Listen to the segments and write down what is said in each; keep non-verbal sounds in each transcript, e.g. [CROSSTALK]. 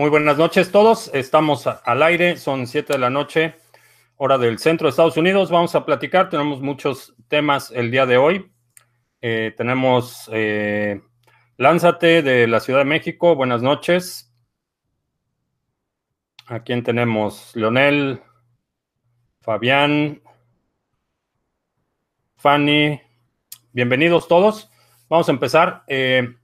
Muy buenas noches todos. Estamos al aire, son 7 de la noche, hora del centro de Estados Unidos. Vamos a platicar, tenemos muchos temas el día de hoy. Eh, tenemos eh, Lánzate de la Ciudad de México, buenas noches. ¿A quién tenemos? Leonel, Fabián, Fanny. Bienvenidos todos. Vamos a empezar. Eh,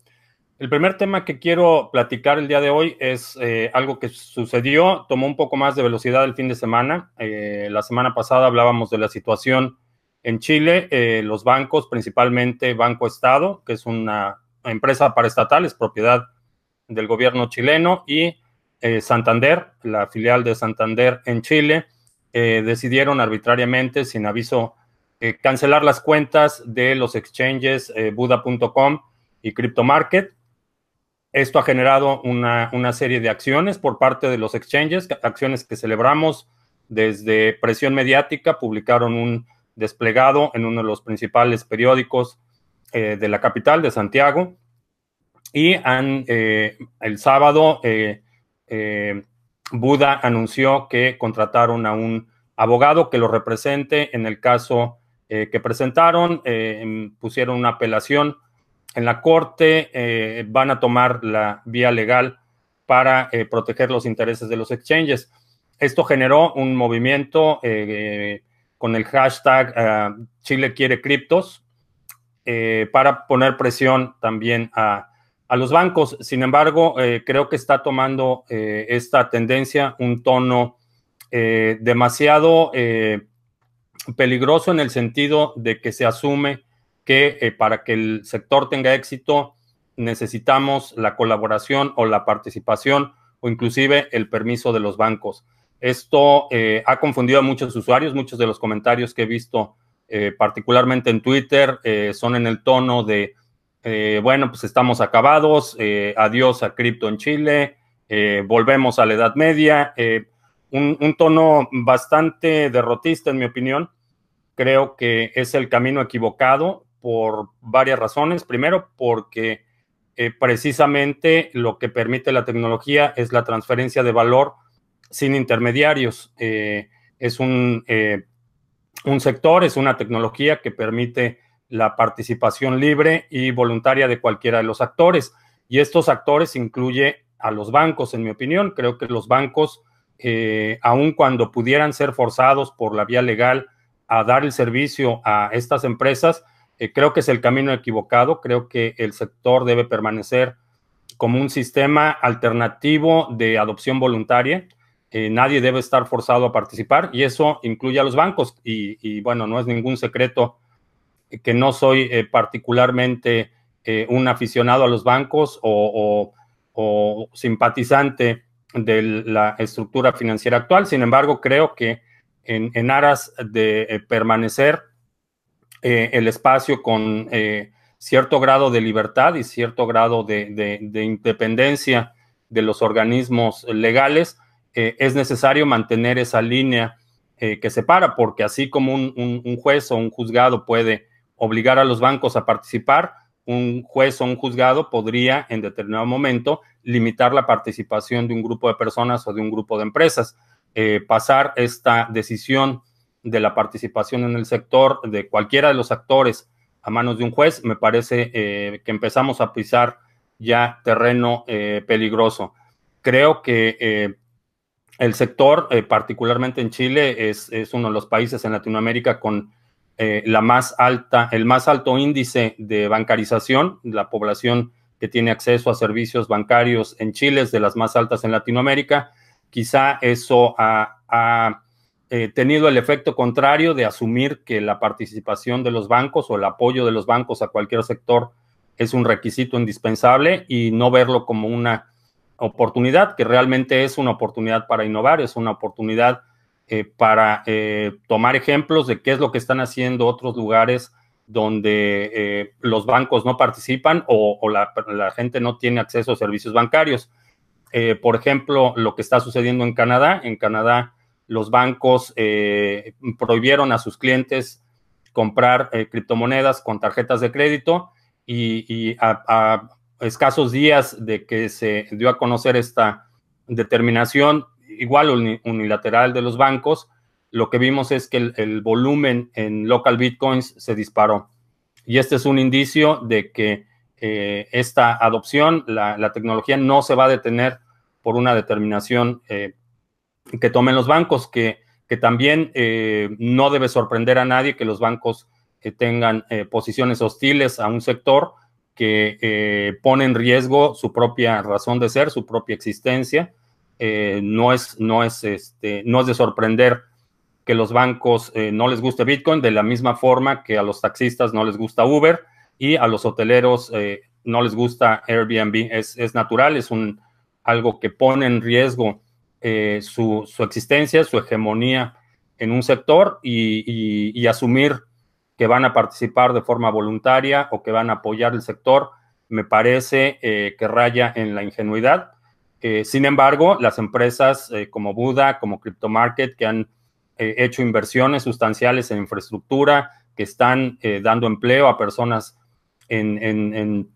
el primer tema que quiero platicar el día de hoy es eh, algo que sucedió, tomó un poco más de velocidad el fin de semana. Eh, la semana pasada hablábamos de la situación en Chile, eh, los bancos, principalmente Banco Estado, que es una empresa paraestatal, es propiedad del gobierno chileno, y Santander, la filial de Santander en Chile, decidieron arbitrariamente, sin aviso, cancelar las cuentas de los exchanges Buda.com y CryptoMarket esto ha generado una, serie de acciones por parte de los exchanges, acciones que celebramos desde presión mediática, publicaron un desplegado en uno de los principales periódicos eh, de la capital, de Santiago, y eh, el sábado eh, Buda anunció que contrataron a un abogado que lo represente en el caso que presentaron, pusieron una apelación en la Corte eh, van a tomar la vía legal para eh, proteger los intereses de los exchanges. Esto generó un movimiento eh, con el hashtag Chile quiere criptos para poner presión también a, a los bancos. Sin embargo, creo que está tomando esta tendencia un tono demasiado peligroso en el sentido de que se asume que eh, para que el sector tenga éxito necesitamos la colaboración o la participación o inclusive el permiso de los bancos. Esto eh, ha confundido a muchos usuarios, muchos de los comentarios que he visto, eh, particularmente en Twitter, son en el tono de, bueno, pues estamos acabados, adiós a cripto en Chile, volvemos a la Edad Media, un, un, tono bastante derrotista en mi opinión. Creo que es el camino equivocado por varias razones. Primero, porque eh, precisamente lo que permite la tecnología es la transferencia de valor sin intermediarios. Eh, es un, eh, un sector, es una tecnología que permite la participación libre y voluntaria de cualquiera de los actores. Y estos actores incluye a los bancos, en mi opinión. Creo que los bancos, aun cuando pudieran ser forzados por la vía legal a dar el servicio a estas empresas, eh, creo que es el camino equivocado. Creo que el sector debe permanecer como un sistema alternativo de adopción voluntaria. Eh, nadie debe estar forzado a participar y eso incluye a los bancos. Y, bueno, no es ningún secreto que no soy eh, particularmente un aficionado a los bancos o, simpatizante de la estructura financiera actual. Sin embargo, creo que en aras de permanecer eh, el espacio con eh, cierto grado de libertad y cierto grado de, independencia de los organismos legales, eh, es necesario mantener esa línea que separa, porque así como un, juez o un juzgado puede obligar a los bancos a participar, un juez o un juzgado podría en determinado momento limitar la participación de un grupo de personas o de un grupo de empresas. pasar esta decisión de la participación en el sector de cualquiera de los actores a manos de un juez, me parece eh, que empezamos a pisar ya terreno eh, peligroso. Creo que eh, el sector, particularmente en Chile, es, uno de los países en Latinoamérica con la más alta, el más alto índice de bancarización. La población que tiene acceso a servicios bancarios en Chile es de las más altas en Latinoamérica. Quizá eso ha eh, tenido el efecto contrario de asumir que la participación de los bancos o el apoyo de los bancos a cualquier sector es un requisito indispensable y no verlo como una oportunidad, que realmente es una oportunidad para innovar, es una oportunidad eh, para eh, tomar ejemplos de qué es lo que están haciendo otros lugares donde los bancos no participan o, la, la, gente no tiene acceso a servicios bancarios. por ejemplo, lo que está sucediendo en Canadá. En Canadá, los bancos eh, prohibieron a sus clientes comprar eh, criptomonedas con tarjetas de crédito y, a, escasos días de que se dio a conocer esta determinación igual unilateral de los bancos, lo que vimos es que el, volumen en local bitcoins se disparó. Y este es un indicio de que eh, esta adopción, la, tecnología no se va a detener por una determinación que tomen los bancos, que, que también eh, no debe sorprender a nadie que los bancos tengan posiciones hostiles a un sector que pone en riesgo su propia razón de ser, su propia existencia. no, es, no, es, este, no es de sorprender que los bancos eh, no les guste Bitcoin, de la misma forma que a los taxistas no les gusta Uber y a los hoteleros eh, no les gusta Airbnb. Es, natural, es un, algo que pone en riesgo eh, su, existencia, su hegemonía en un sector y, asumir que van a participar de forma voluntaria o que van a apoyar el sector, me parece que raya en la ingenuidad. sin embargo, las empresas como Buda, como CryptoMarket, que han eh, hecho inversiones sustanciales en infraestructura, que están eh, dando empleo a personas en,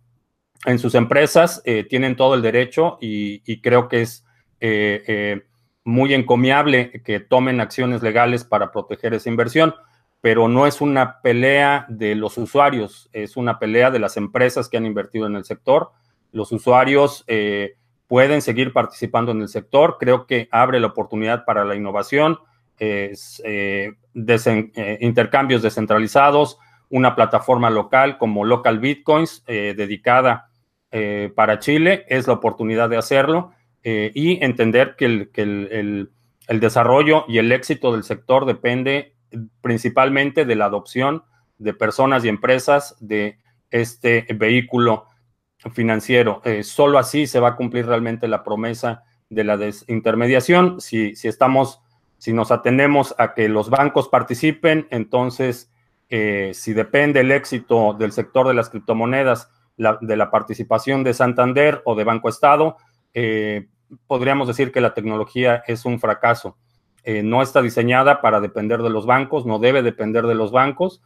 sus empresas, eh, tienen todo el derecho y, creo que es muy encomiable que tomen acciones legales para proteger esa inversión, pero no es una pelea de los usuarios, es una pelea de las empresas que han invertido en el sector. Los usuarios pueden seguir participando en el sector, creo que abre la oportunidad para la innovación eh, eh, intercambios descentralizados, una plataforma local como Local Bitcoins eh, dedicada para Chile, es la oportunidad de hacerlo y entender que, el, desarrollo y el éxito del sector depende principalmente de la adopción de personas y empresas de este vehículo financiero. solo así se va a cumplir realmente la promesa de la desintermediación. Si, si estamos si nos atenemos a que los bancos participen, entonces, eh, si depende el éxito del sector de las criptomonedas, de la participación de Santander o de Banco Estado, eh, podríamos decir que la tecnología es un fracaso. Eh, no está diseñada para depender de los bancos, no debe depender de los bancos.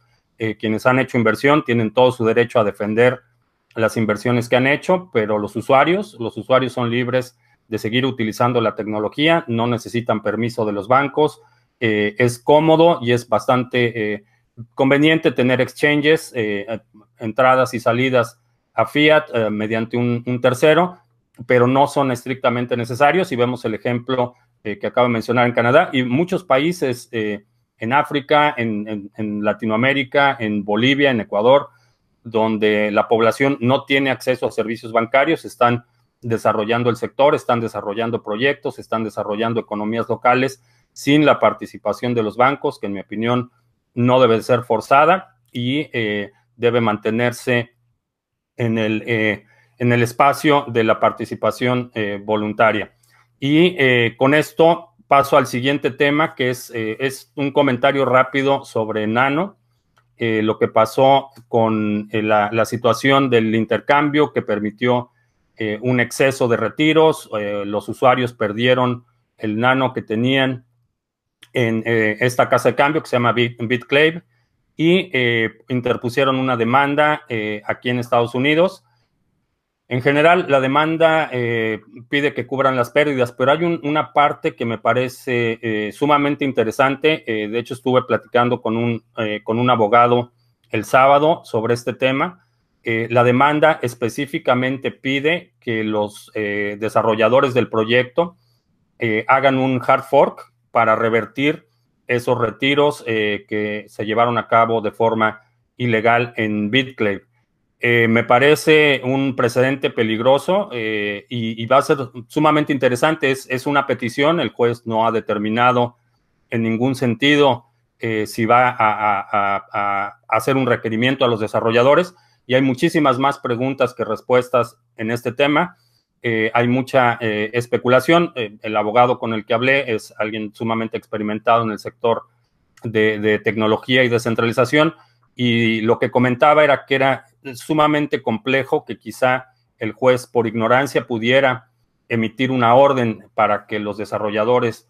quienes han hecho inversión tienen todo su derecho a defender las inversiones que han hecho, pero los usuarios, los usuarios son libres de seguir utilizando la tecnología, no necesitan permiso de los bancos, eh, es cómodo y es bastante eh, conveniente tener exchanges, eh, entradas y salidas a fiat mediante un, tercero, pero no son estrictamente necesarios. Y vemos el ejemplo que acabo de mencionar en Canadá y muchos países en África, en, Latinoamérica, en Bolivia, en Ecuador, donde la población no tiene acceso a servicios bancarios, están desarrollando el sector, están desarrollando proyectos, están desarrollando economías locales sin la participación de los bancos, que en mi opinión no debe ser forzada y eh, debe mantenerse en el, eh, en el espacio de la participación eh, voluntaria. Y con esto paso al siguiente tema, que es, es un comentario rápido sobre Nano, lo que pasó con la, situación del intercambio que permitió eh, un exceso de retiros, eh, los usuarios perdieron el nano que tenían en eh, esta casa de cambio que se llama BitClave y interpusieron una demanda aquí en Estados Unidos. En general, la demanda pide que cubran las pérdidas, pero hay una parte que me parece sumamente interesante. de hecho, estuve platicando con un, con un abogado el sábado sobre este tema eh, la demanda específicamente pide que los eh, desarrolladores del proyecto eh, hagan un hard fork para revertir esos retiros que se llevaron a cabo de forma ilegal en BitClave. Me parece un precedente peligroso y, va a ser sumamente interesante. Es, una petición, el juez no ha determinado en ningún sentido si va a hacer un requerimiento a los desarrolladores y hay muchísimas más preguntas que respuestas en este tema. Eh, hay mucha eh, especulación. Eh, el abogado con el que hablé es alguien sumamente experimentado en el sector de, tecnología y descentralización y lo que comentaba era que era sumamente complejo que quizá el juez por ignorancia pudiera emitir una orden para que los desarrolladores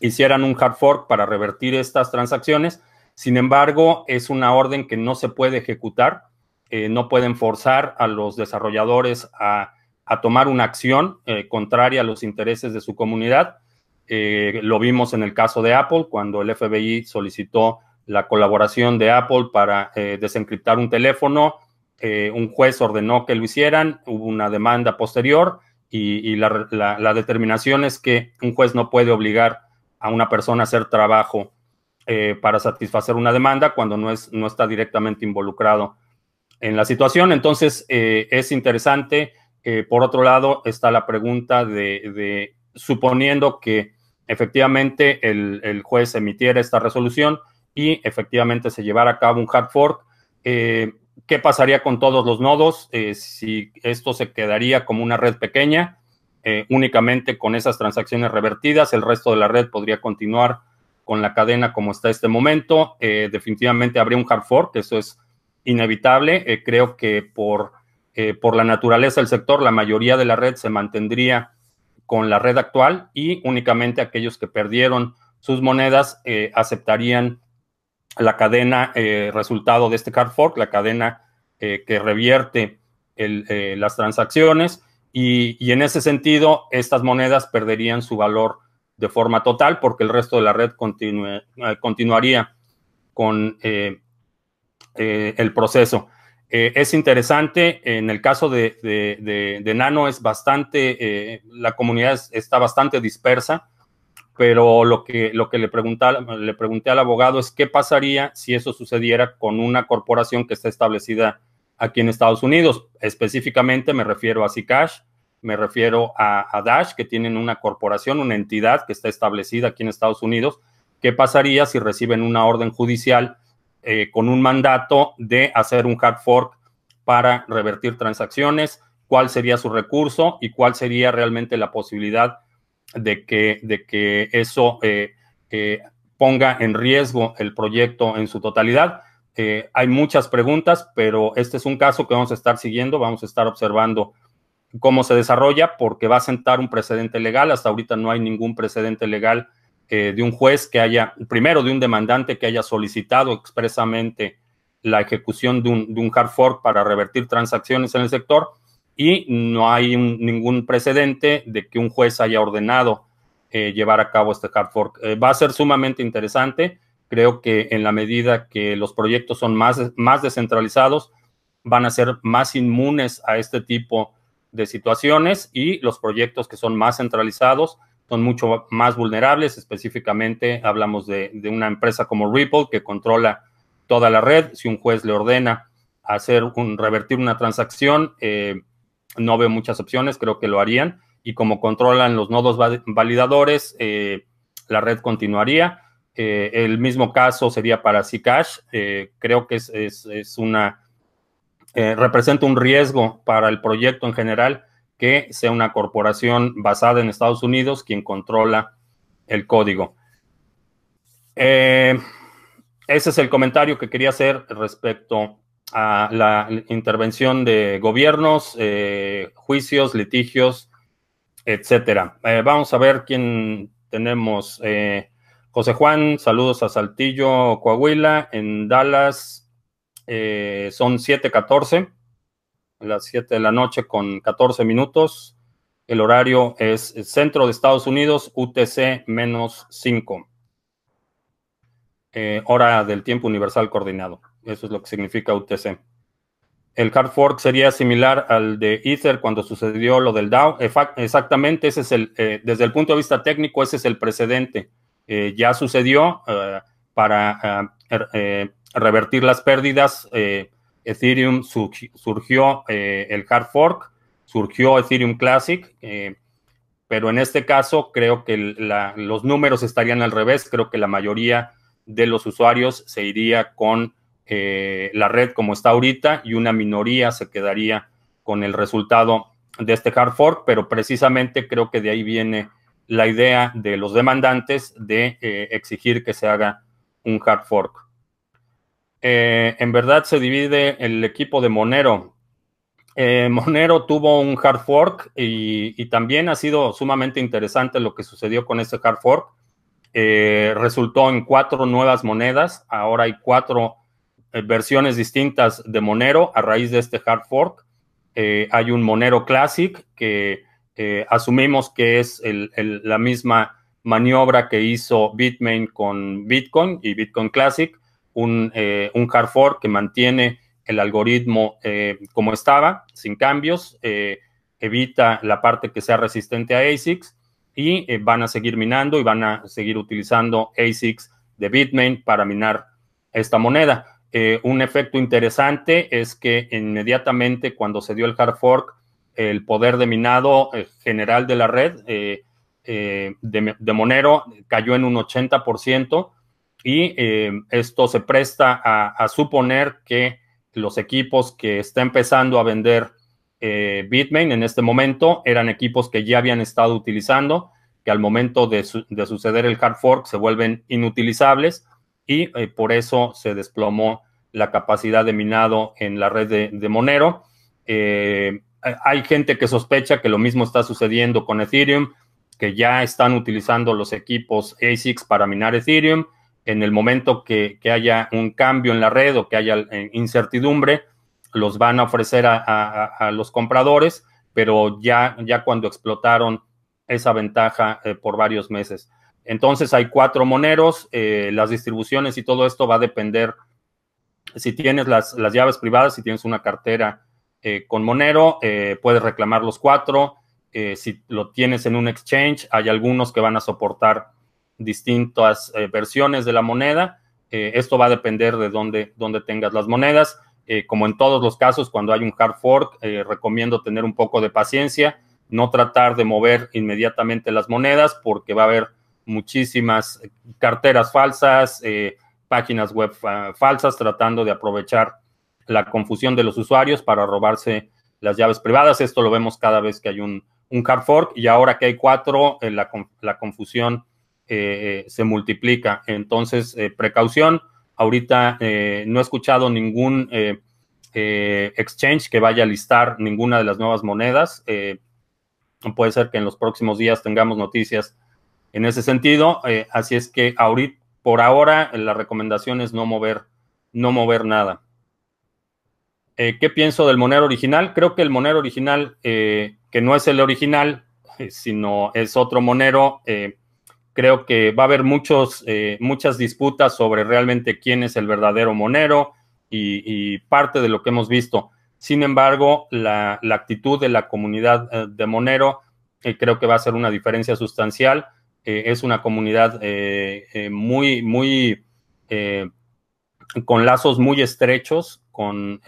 hicieran un hard fork para revertir estas transacciones sin embargo, es una orden que no se puede ejecutar. Eh, no pueden forzar a los desarrolladores a a tomar una acción contraria a los intereses de su comunidad. lo vimos en el caso de Apple, cuando el FBI solicitó la colaboración de Apple para desencriptar un teléfono. un juez ordenó que lo hicieran, hubo una demanda posterior y, la, determinación es que un juez no puede obligar a una persona a hacer trabajo eh, para satisfacer una demanda cuando no, es, no está directamente involucrado en la situación. Entonces, eh, es interesante. Eh, por otro lado, está la pregunta de, suponiendo que efectivamente el, juez emitiera esta resolución y efectivamente se llevara a cabo un hard fork, ¿Qué pasaría con todos los nodos? Eh, si esto se quedaría como una red pequeña, eh, únicamente con esas transacciones revertidas, el resto de la red podría continuar con la cadena como está este momento. Eh, definitivamente habría un hard fork, eso es inevitable. creo que por, por la naturaleza del sector, la mayoría de la red se mantendría con la red actual y únicamente aquellos que perdieron sus monedas aceptarían la cadena eh, resultado de este hard fork, la cadena eh, que revierte eh, las transacciones y, en ese sentido estas monedas perderían su valor de forma total porque el resto de la red continuaría con el proceso. es interesante, en el caso de, Nano es bastante, la comunidad está bastante dispersa pero lo que, lo que le, le pregunté al abogado es qué pasaría si eso sucediera con una corporación que está establecida aquí en Estados Unidos. Específicamente me refiero a Zcash, me refiero a, Dash, que tienen una corporación, una entidad que está establecida aquí en Estados Unidos. ¿Qué pasaría si reciben una orden judicial eh, con un mandato de hacer un hard fork para revertir transacciones? ¿Cuál sería su recurso y cuál sería realmente la posibilidad de que, de que eso eh, eh, ponga en riesgo el proyecto en su totalidad. Eh, hay muchas preguntas, pero este es un caso que vamos a estar siguiendo, vamos a estar observando cómo se desarrolla, porque va a sentar un precedente legal. Hasta ahorita no hay ningún precedente legal de un juez que haya, primero de un demandante que haya solicitado expresamente la ejecución de un, de un hard fork para revertir transacciones en el sector y no hay ningún precedente de que un juez haya ordenado eh, llevar a cabo este hard fork. Eh, va a ser sumamente interesante. Creo que en la medida que los proyectos son más, más descentralizados, van a ser más inmunes a este tipo de situaciones y los proyectos que son más centralizados son mucho más vulnerables. Específicamente hablamos de, una empresa como Ripple que controla toda la red. Si un juez le ordena hacer un revertir una transacción, eh, no veo muchas opciones, creo que lo harían. Y como controlan los nodos validadores, eh, la red continuaría. Eh, el mismo caso sería para Zcash. Eh, creo que es, una. representa un riesgo para el proyecto en general que sea una corporación basada en Estados Unidos quien controla el código. ese es el comentario que quería hacer respecto a la intervención de gobiernos, eh, juicios, litigios, etcétera. Eh, vamos a ver quién tenemos. Eh, José Juan, saludos a Saltillo, Coahuila, en Dallas. son 7:14, las 7 de la noche con 14 minutos. El horario es centro de Estados Unidos, UTC menos 5. hora del tiempo universal coordinado. Eso es lo que significa UTC. El hard fork sería similar al de Ether cuando sucedió lo del DAO. Exactamente, ese es el, eh, desde el punto de vista técnico, ese es el precedente. Eh, ya sucedió eh, para er, revertir las pérdidas. Ethereum surgió el hard fork, surgió Ethereum Classic, pero en este caso creo que los números estarían al revés. Creo que la mayoría de los usuarios se iría con eh, la red como está ahorita y una minoría se quedaría con el resultado de este hard fork, pero precisamente creo que de ahí viene la idea de los demandantes de eh, exigir que se haga un hard fork. Eh, en verdad se divide el equipo de Monero. Monero tuvo un hard fork y, y, también ha sido sumamente interesante lo que sucedió con ese hard fork. resultó en cuatro nuevas monedas. Ahora hay cuatro versiones distintas de Monero a raíz de este hard fork. hay un Monero Classic que asumimos que es la misma maniobra que hizo Bitmain con Bitcoin y Bitcoin Classic, un, un hard fork que mantiene el algoritmo como estaba, sin cambios, evita la parte que sea resistente a ASICs y eh, van a seguir minando y van a seguir utilizando ASICs de Bitmain para minar esta moneda. Eh, un efecto interesante es que inmediatamente cuando se dio el hard fork, el poder de minado eh, general de la red de, Monero cayó en un 80% y esto se presta a, suponer que los equipos que está empezando a vender eh, Bitmain en este momento eran equipos que ya habían estado utilizando, que al momento de, suceder el hard fork se vuelven inutilizables y eh, por eso se desplomó la capacidad de minado en la red de, Monero. Eh, hay gente que sospecha que lo mismo está sucediendo con Ethereum, que ya están utilizando los equipos ASICs para minar Ethereum. En el momento que haya un cambio en la red o que haya incertidumbre, los van a ofrecer a, los compradores, pero ya, ya cuando explotaron esa ventaja eh, por varios meses. Entonces hay cuatro moneros, eh, las distribuciones y todo esto va a depender si tienes las, llaves privadas, si tienes una cartera eh, con Monero, puedes reclamar los cuatro. si lo tienes en un exchange, hay algunos que van a soportar distintas versiones de la moneda. esto va a depender de dónde, dónde tengas las monedas. Eh, como en todos los casos, cuando hay un hard fork, eh, recomiendo tener un poco de paciencia, no tratar de mover inmediatamente las monedas porque va a haber muchísimas carteras falsas, eh, páginas web falsas tratando de aprovechar la confusión de los usuarios para robarse las llaves privadas. Esto lo vemos cada vez que hay un, hard fork y ahora que hay cuatro, la, la, confusión se multiplica. Entonces, precaución Ahorita eh, no he escuchado ningún eh, eh, exchange que vaya a listar ninguna de las nuevas monedas. puede ser que en los próximos días tengamos noticias en ese sentido. así es que ahorita, por ahora, la recomendación es no mover, no mover nada. ¿Qué pienso del Monero original? Creo que el Monero original, que no es el original, sino es otro Monero, Creo que va a haber muchos, eh, muchas disputas sobre realmente quién es el verdadero Monero y, parte de lo que hemos visto. Sin embargo, la, actitud de la comunidad eh, de Monero eh, creo que va a ser una diferencia sustancial. Es una comunidad muy, muy, con lazos muy estrechos, con,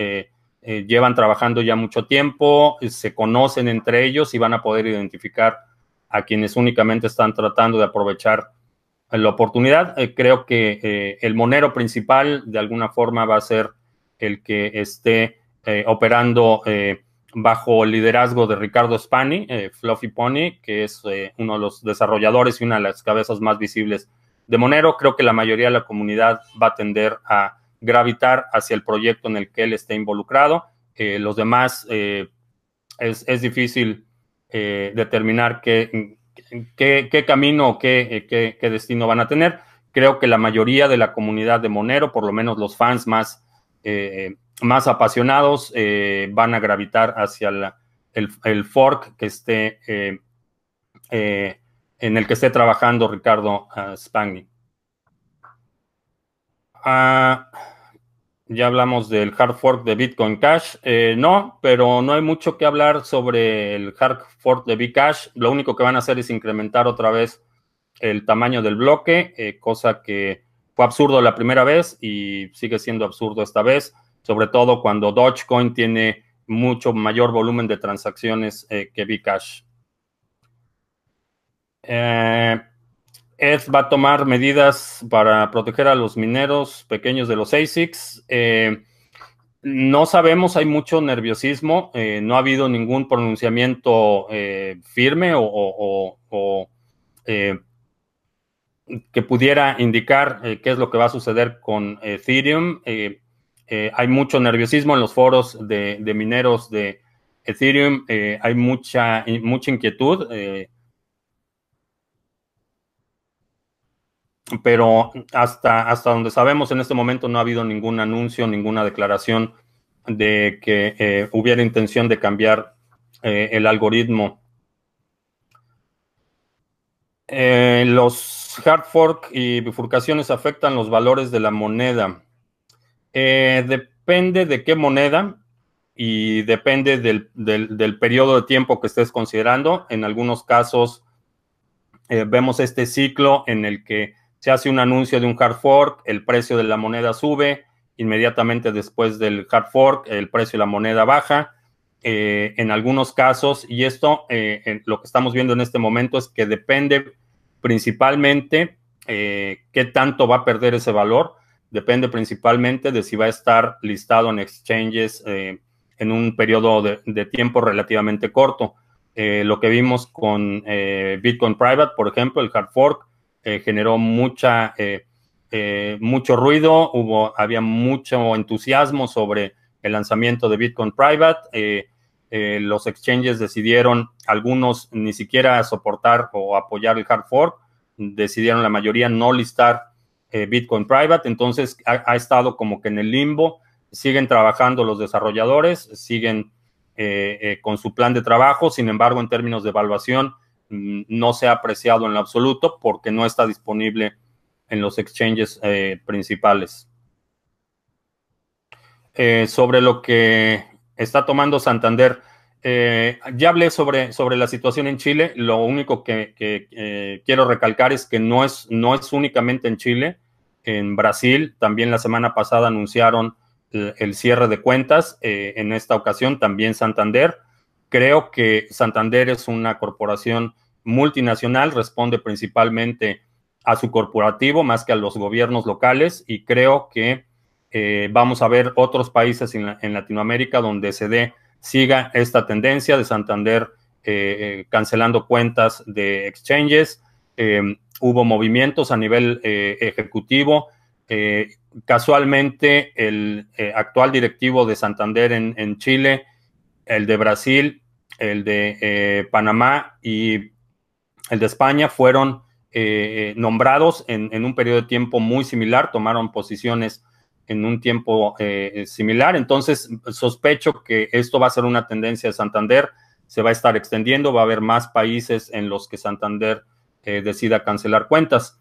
llevan trabajando ya mucho tiempo, se conocen entre ellos y van a poder identificar a quienes únicamente están tratando de aprovechar la oportunidad. Eh, creo que eh, el monero principal de alguna forma va a ser el que esté eh, operando bajo el liderazgo de Ricardo Spani, Fluffy Pony, que es uno de los desarrolladores y una de las cabezas más visibles de Monero. Creo que la mayoría de la comunidad va a tender a gravitar hacia el proyecto en el que él esté involucrado. los demás es, es difícil eh, determinar qué, qué, camino o qué, qué, destino van a tener. Creo que la mayoría de la comunidad de Monero, por lo menos los fans más, eh, más apasionados, eh, van a gravitar hacia el, fork que esté en el que esté trabajando Ricardo uh, Spagni. Ah, ya hablamos del hard fork de Bitcoin Cash. Eh, no, pero no hay mucho que hablar sobre el hard fork de Bcash. Lo único que van a hacer es incrementar otra vez el tamaño del bloque, eh, cosa que fue absurdo la primera vez y sigue siendo absurdo esta vez, sobre todo cuando Dogecoin tiene mucho mayor volumen de transacciones eh, que Bcash. Eh, va a tomar medidas para proteger a los mineros pequeños de los ASICs. Eh, no sabemos, hay mucho nerviosismo, eh, no ha habido ningún pronunciamiento eh, firme o, que pudiera indicar qué es lo que va a suceder con Ethereum. Hay mucho nerviosismo en los foros de, mineros de Ethereum, hay mucha, mucha inquietud pero hasta, hasta donde sabemos en este momento no ha habido ningún anuncio, ninguna declaración de que hubiera intención de cambiar el algoritmo. los hard fork y bifurcaciones afectan los valores de la moneda. Depende de qué moneda y depende del, del, periodo de tiempo que estés considerando. En algunos casos eh, vemos este ciclo en el que se hace un anuncio de un hard fork, el precio de la moneda sube, inmediatamente después del hard fork el precio de la moneda baja. Eh, en algunos casos, y esto eh, lo que estamos viendo en este momento es que depende principalmente qué tanto va a perder ese valor, depende principalmente de si va a estar listado en exchanges en un periodo de, tiempo relativamente corto. Eh, lo que vimos con eh, Bitcoin Private, por ejemplo, el hard fork, eh, generó mucha, mucho ruido, hubo, había mucho entusiasmo sobre el lanzamiento de Bitcoin Private. los exchanges decidieron, algunos ni siquiera soportar o apoyar el hard fork, decidieron la mayoría no listar Bitcoin Private, entonces ha estado como que en el limbo. Siguen trabajando los desarrolladores, siguen eh, eh, con su plan de trabajo, sin embargo, en términos de evaluación, mm, no se ha apreciado en lo absoluto porque no está disponible en los exchanges eh, principales. sobre lo que está tomando Santander, ya hablé sobre, sobre la situación en Chile, lo único que, que quiero recalcar es que no es, no es únicamente en Chile, en Brasil también la semana pasada anunciaron el cierre de cuentas. Eh, en esta ocasión también Santander. Creo que Santander es una corporación multinacional, responde principalmente a su corporativo más que a los gobiernos locales y creo que eh, vamos a ver otros países en, Latinoamérica donde se dé, siga esta tendencia de Santander eh, cancelando cuentas de exchanges. Hubo movimientos a nivel ejecutivo casualmente el eh, actual directivo de Santander en, Chile, el de Brasil, el de eh, Panamá y el de España fueron eh, nombrados en, un periodo de tiempo muy similar, tomaron posiciones en un tiempo similar. Entonces, sospecho que esto va a ser una tendencia de Santander, se va a estar extendiendo, va a haber más países en los que Santander decida cancelar cuentas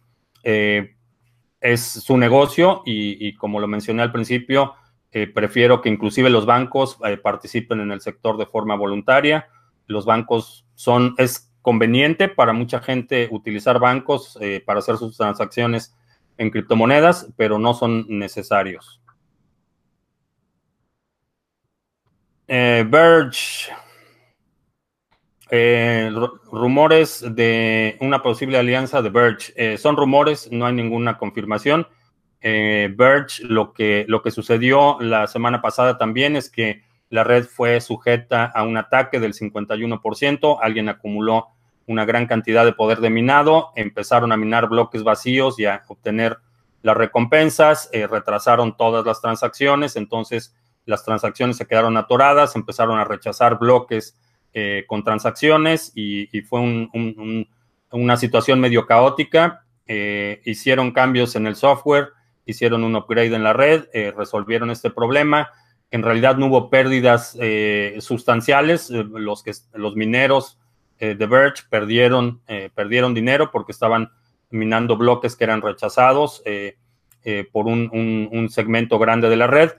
es su negocio y, como lo mencioné al principio, eh, prefiero que inclusive los bancos eh, participen en el sector de forma voluntaria. Los bancos son, es conveniente para mucha gente utilizar bancos eh, para hacer sus transacciones en criptomonedas, pero no son necesarios. Verge eh, rumores de una posible alianza de Verge. Eh, son rumores, no hay ninguna confirmación. Eh, Verge, lo que, lo que sucedió la semana pasada también es que la red fue sujeta a un ataque del 51%. Alguien acumuló una gran cantidad de poder de minado, empezaron a minar bloques vacíos y a obtener las recompensas, retrasaron todas las transacciones, entonces las transacciones se quedaron atoradas, empezaron a rechazar bloques eh, con transacciones y, fue una situación medio caótica. Eh, hicieron cambios en el software, hicieron un upgrade en la red, eh, resolvieron este problema. En realidad no hubo pérdidas sustanciales. los, que, los mineros de Verge perdieron, perdieron dinero porque estaban minando bloques que eran rechazados por un segmento grande de la red.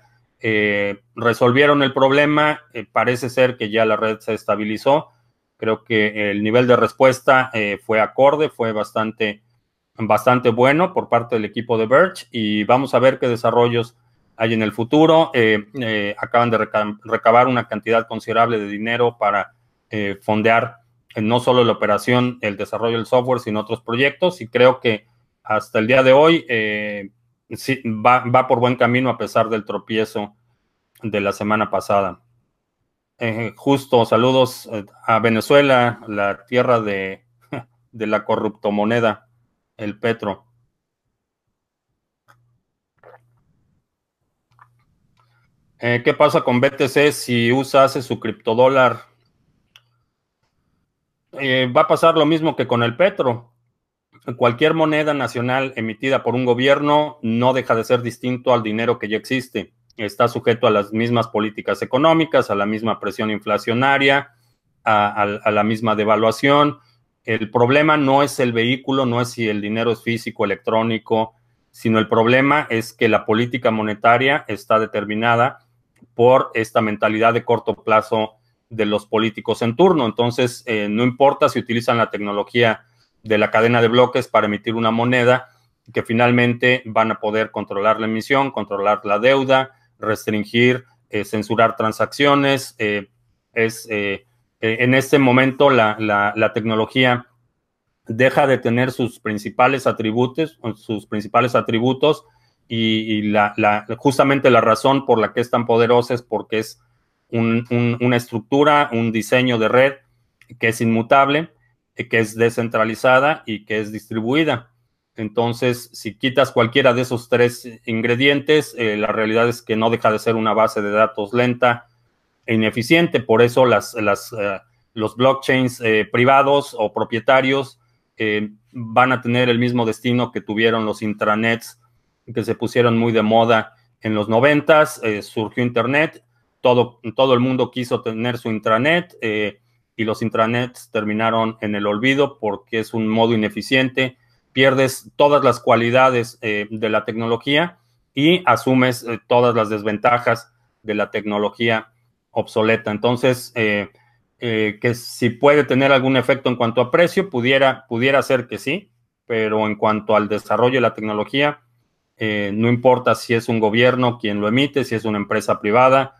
Eh, resolvieron el problema, eh, parece ser que ya la red se estabilizó. Creo que el nivel de respuesta eh, fue acorde, fue bastante, bastante bueno por parte del equipo de Birch y vamos a ver qué desarrollos hay en el futuro. acaban de recabar una cantidad considerable de dinero para fondear no solo la operación, el desarrollo del software, sino otros proyectos y creo que hasta el día de hoy sí, va, por buen camino a pesar del tropiezo de la semana pasada. Eh, justo, saludos eh, a Venezuela, la tierra de, [LAUGHS] de la corruptomoneda, el petro. Eh, ¿Qué pasa con BTC si USA hace su criptodólar? va a pasar lo mismo que con el petro cualquier moneda nacional emitida por un gobierno no deja de ser distinto al dinero que ya existe. está sujeto a las mismas políticas económicas, a la misma presión inflacionaria, a, la misma devaluación. El problema no es el vehículo, no es si el dinero es físico, electrónico, sino el problema es que la política monetaria está determinada por esta mentalidad de corto plazo de los políticos en turno. Entonces, eh, no importa si utilizan la tecnología de la cadena de bloques para emitir una moneda, que finalmente van a poder controlar la emisión, controlar la deuda, restringir, eh, censurar transacciones. Eh, es en este momento la, tecnología deja de tener sus principales atributos, sus principales atributos y, justamente la razón por la que es tan poderosa es porque es una estructura, un diseño de red que es inmutable, que es descentralizada y que es distribuida. Entonces, si quitas cualquiera de esos tres ingredientes, eh, la realidad es que no deja de ser una base de datos lenta e ineficiente. Por eso las, eh, los blockchains eh, privados o propietarios van a tener el mismo destino que tuvieron los intranets que se pusieron muy de moda en los noventas. surgió Internet, todo, todo el mundo quiso tener su intranet y los intranets terminaron en el olvido porque es un modo ineficiente pierdes todas las cualidades eh, de la tecnología y asumes eh, todas las desventajas de la tecnología obsoleta. Entonces, eh, que si puede tener algún efecto en cuanto a precio, pudiera, pudiera ser que sí, pero en cuanto al desarrollo de la tecnología, no importa si es un gobierno quien lo emite, si es una empresa privada,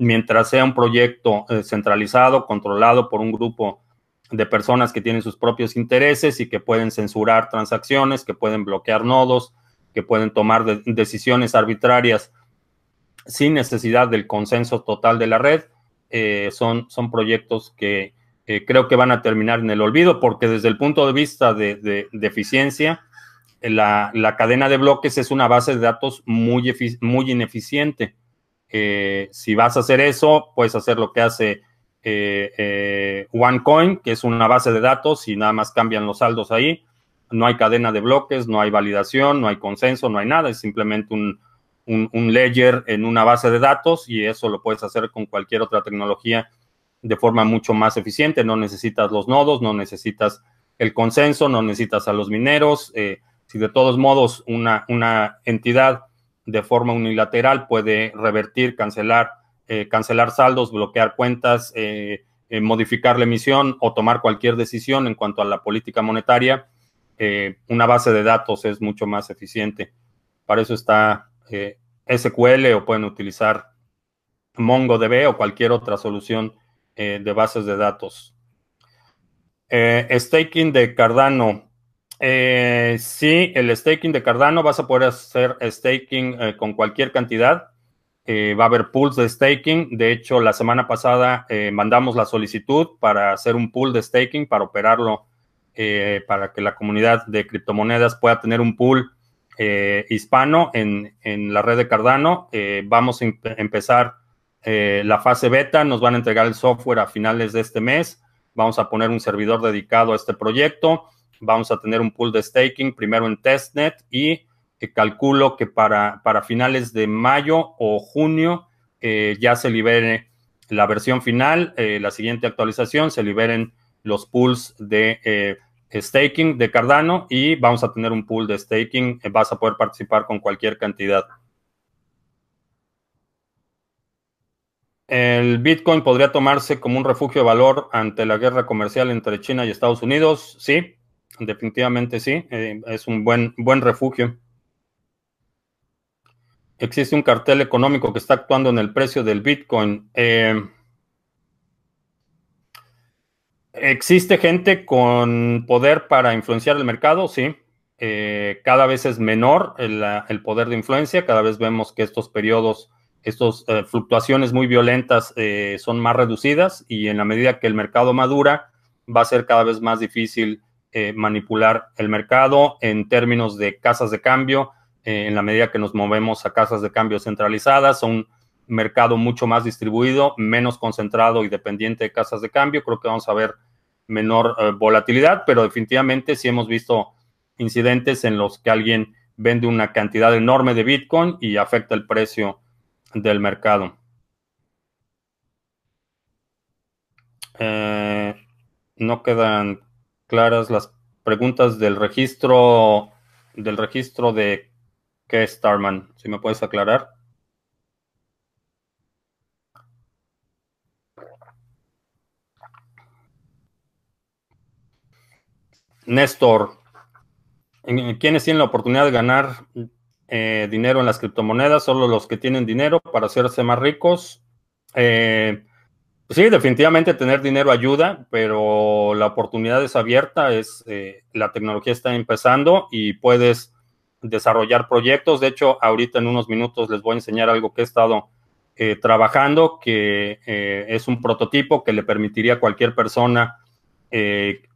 mientras sea un proyecto centralizado, controlado por un grupo de personas que tienen sus propios intereses y que pueden censurar transacciones, que pueden bloquear nodos, que pueden tomar decisiones arbitrarias sin necesidad del consenso total de la red. Eh, son, son proyectos que eh, creo que van a terminar en el olvido porque desde el punto de vista de, eficiencia, la, cadena de bloques es una base de datos muy, muy ineficiente. Eh, si vas a hacer eso, puedes hacer lo que hace eh, eh, OneCoin, que es una base de datos y nada más cambian los saldos ahí. No hay cadena de bloques, no hay validación, no hay consenso, no hay nada, es simplemente un, ledger en una base de datos y eso lo puedes hacer con cualquier otra tecnología de forma mucho más eficiente. No necesitas los nodos, no necesitas el consenso, no necesitas a los mineros. Si de todos modos una, una entidad de forma unilateral puede revertir, cancelar eh, cancelar saldos, bloquear cuentas, eh, eh, modificar la emisión o tomar cualquier decisión en cuanto a la política monetaria, una base de datos es mucho más eficiente. Para eso está SQL o pueden utilizar MongoDB o cualquier otra solución de bases de datos. staking de Cardano. Sí, el staking de Cardano vas a poder hacer staking con cualquier cantidad. Eh, va a haber pools de staking. De hecho, la semana pasada eh, mandamos la solicitud para hacer un pool de staking, para operarlo, eh, para que la comunidad de criptomonedas pueda tener un pool hispano en, la red de Cardano. vamos a empezar la fase beta, nos van a entregar el software a finales de este mes. Vamos a poner un servidor dedicado a este proyecto. Vamos a tener un pool de staking primero en testnet y calculo que para, para, finales de mayo o junio eh, ya se libere la versión final, eh, la siguiente actualización, se liberen los pools de eh, staking de Cardano y vamos a tener un pool de staking, vas a poder participar con cualquier cantidad. El Bitcoin podría tomarse como un refugio de valor ante la guerra comercial entre China y Estados Unidos. Sí, definitivamente sí. es un buen, buen refugio existe un cartel económico que está actuando en el precio del Bitcoin. Eh, ¿Existe gente con poder para influenciar el mercado? Sí. Eh, cada vez es menor el, poder de influencia, cada vez vemos que estos periodos, estas eh, fluctuaciones muy violentas son más reducidas y en la medida que el mercado madura, va a ser cada vez más difícil manipular el mercado en términos de casas de cambio, eh, en la medida que nos movemos a casas de cambio centralizadas, a un mercado mucho más distribuido, menos concentrado y dependiente de casas de cambio. Creo que vamos a ver menor eh, volatilidad, pero definitivamente sí hemos visto incidentes en los que alguien vende una cantidad enorme de Bitcoin y afecta el precio del mercado. Eh, no quedan claras las preguntas del registro del registro de qué Starman. Si me puedes aclarar. Néstor, ¿quiénes tienen la oportunidad de ganar eh, dinero en las criptomonedas? Solo los que tienen dinero para hacerse más ricos. Eh, sí, definitivamente tener dinero ayuda, pero la oportunidad es abierta, es eh, la tecnología está empezando y puedes desarrollar proyectos. De hecho, ahorita en unos minutos les voy a enseñar algo que he estado trabajando, que es un prototipo que le permitiría a cualquier persona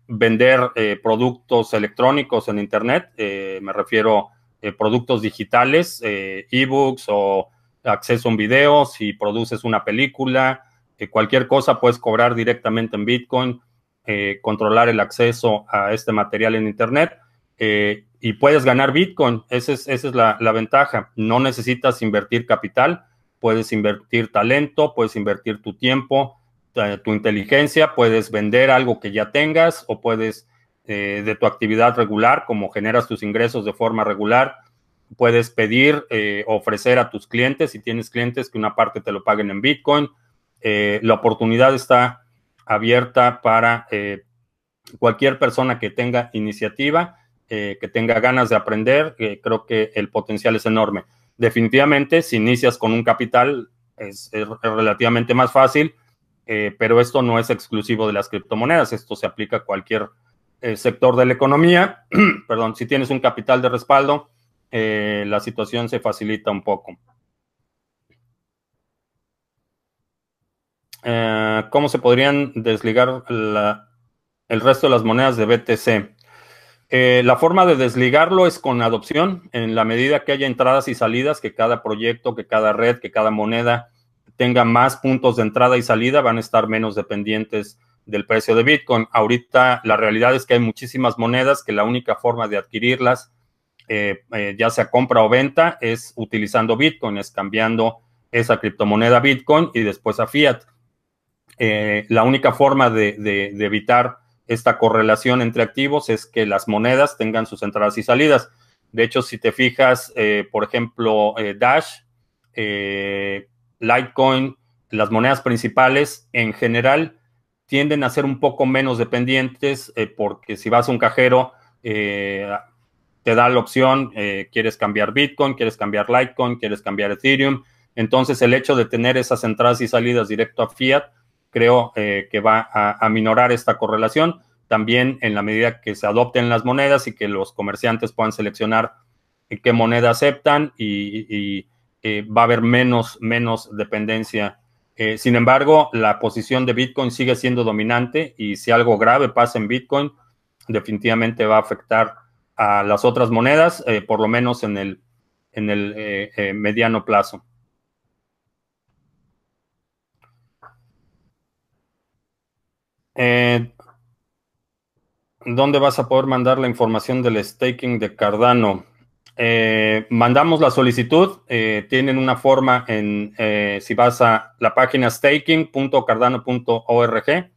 vender eh, productos electrónicos en Internet, eh, me refiero a eh, productos digitales, ebooks o acceso a un video, si produces una película, cualquier cosa puedes cobrar directamente en Bitcoin, controlar el acceso a este material en Internet y puedes ganar Bitcoin. Esa es, esa es la, la ventaja. No necesitas invertir capital, puedes invertir talento, puedes invertir tu tiempo, tu inteligencia, puedes vender algo que ya tengas o puedes eh, de tu actividad regular, como generas tus ingresos de forma regular, puedes pedir, eh, ofrecer a tus clientes, si tienes clientes, que una parte te lo paguen en Bitcoin. Eh, la oportunidad está abierta para cualquier persona que tenga iniciativa, que tenga ganas de aprender. creo que el potencial es enorme. Definitivamente, si inicias con un capital, es relativamente más fácil eh, pero esto no es exclusivo de las criptomonedas, esto se aplica a cualquier eh, sector de la economía. [CLEARS THROAT] Perdón, si tienes un capital de respaldo, eh, la situación se facilita un poco. ¿Cómo se podrían desligar el resto de las monedas de BTC? la forma de desligarlo es con adopción, en la medida que haya entradas y salidas, que cada proyecto, que cada red, que cada moneda tenga más puntos de entrada y salida, van a estar menos dependientes del precio de Bitcoin. Ahorita la realidad es que hay muchísimas monedas que la única forma de adquirirlas, eh, eh, ya sea compra o venta, es utilizando Bitcoin, es cambiando esa criptomoneda Bitcoin y después a fiat. Eh, la única forma de, evitar esta correlación entre activos es que las monedas tengan sus entradas y salidas. De hecho, si te fijas, por ejemplo, Dash, Litecoin, las monedas principales en general tienden a ser un poco menos dependientes eh, porque si vas a un cajero eh, te da la opción, eh, quieres cambiar Bitcoin, quieres cambiar Litecoin, quieres cambiar Ethereum. Entonces el hecho de tener esas entradas y salidas directo a fiat creo que va a, minorar esta correlación. También en la medida que se adopten las monedas y que los comerciantes puedan seleccionar qué moneda aceptan y eh, va a haber menos, menos dependencia. Eh, sin embargo, la posición de Bitcoin sigue siendo dominante y si algo grave pasa en Bitcoin, definitivamente va a afectar a las otras monedas, eh, por lo menos en el, en el mediano plazo. ¿Dónde vas a poder mandar la información del staking de Cardano? Eh, mandamos la solicitud, eh, tienen una forma en, eh, si vas a la página staking.cardano.org,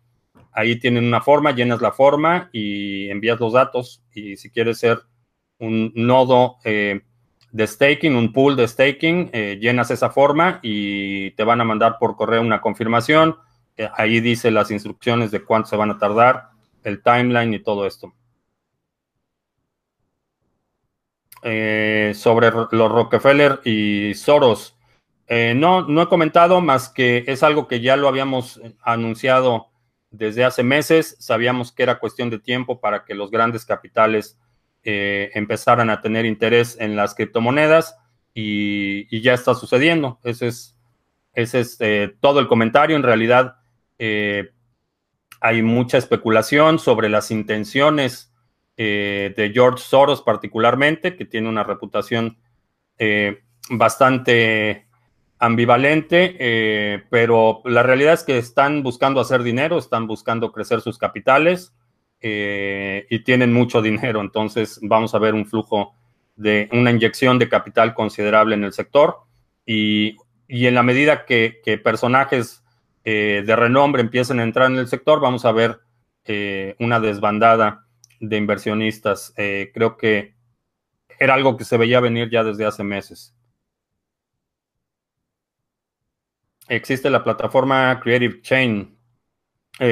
ahí tienen una forma, llenas la forma y envías los datos. Y si quieres ser un nodo de staking, un pool de staking, llenas esa forma y te van a mandar por correo una confirmación. Ahí dice las instrucciones de cuánto se van a tardar, el timeline y todo esto. Eh, sobre los Rockefeller y Soros. Eh, no, no he comentado más que es algo que ya lo habíamos anunciado desde hace meses. Sabíamos que era cuestión de tiempo para que los grandes capitales eh, empezaran a tener interés en las criptomonedas y, ya está sucediendo. Ese es, ese es todo el comentario. En realidad hay mucha especulación sobre las intenciones eh, de George Soros particularmente, que tiene una reputación eh, bastante ambivalente, eh, pero la realidad es que están buscando hacer dinero, están buscando crecer sus capitales y tienen mucho [LAUGHS] dinero, entonces vamos a ver un flujo de una inyección de capital considerable en el sector. Y, en la medida que, personajes eh, de renombre empiecen a entrar en el sector, vamos a ver eh, una desbandada de inversionistas. Eh, creo que era algo que se veía venir ya desde hace meses. Existe la plataforma Creative Chain.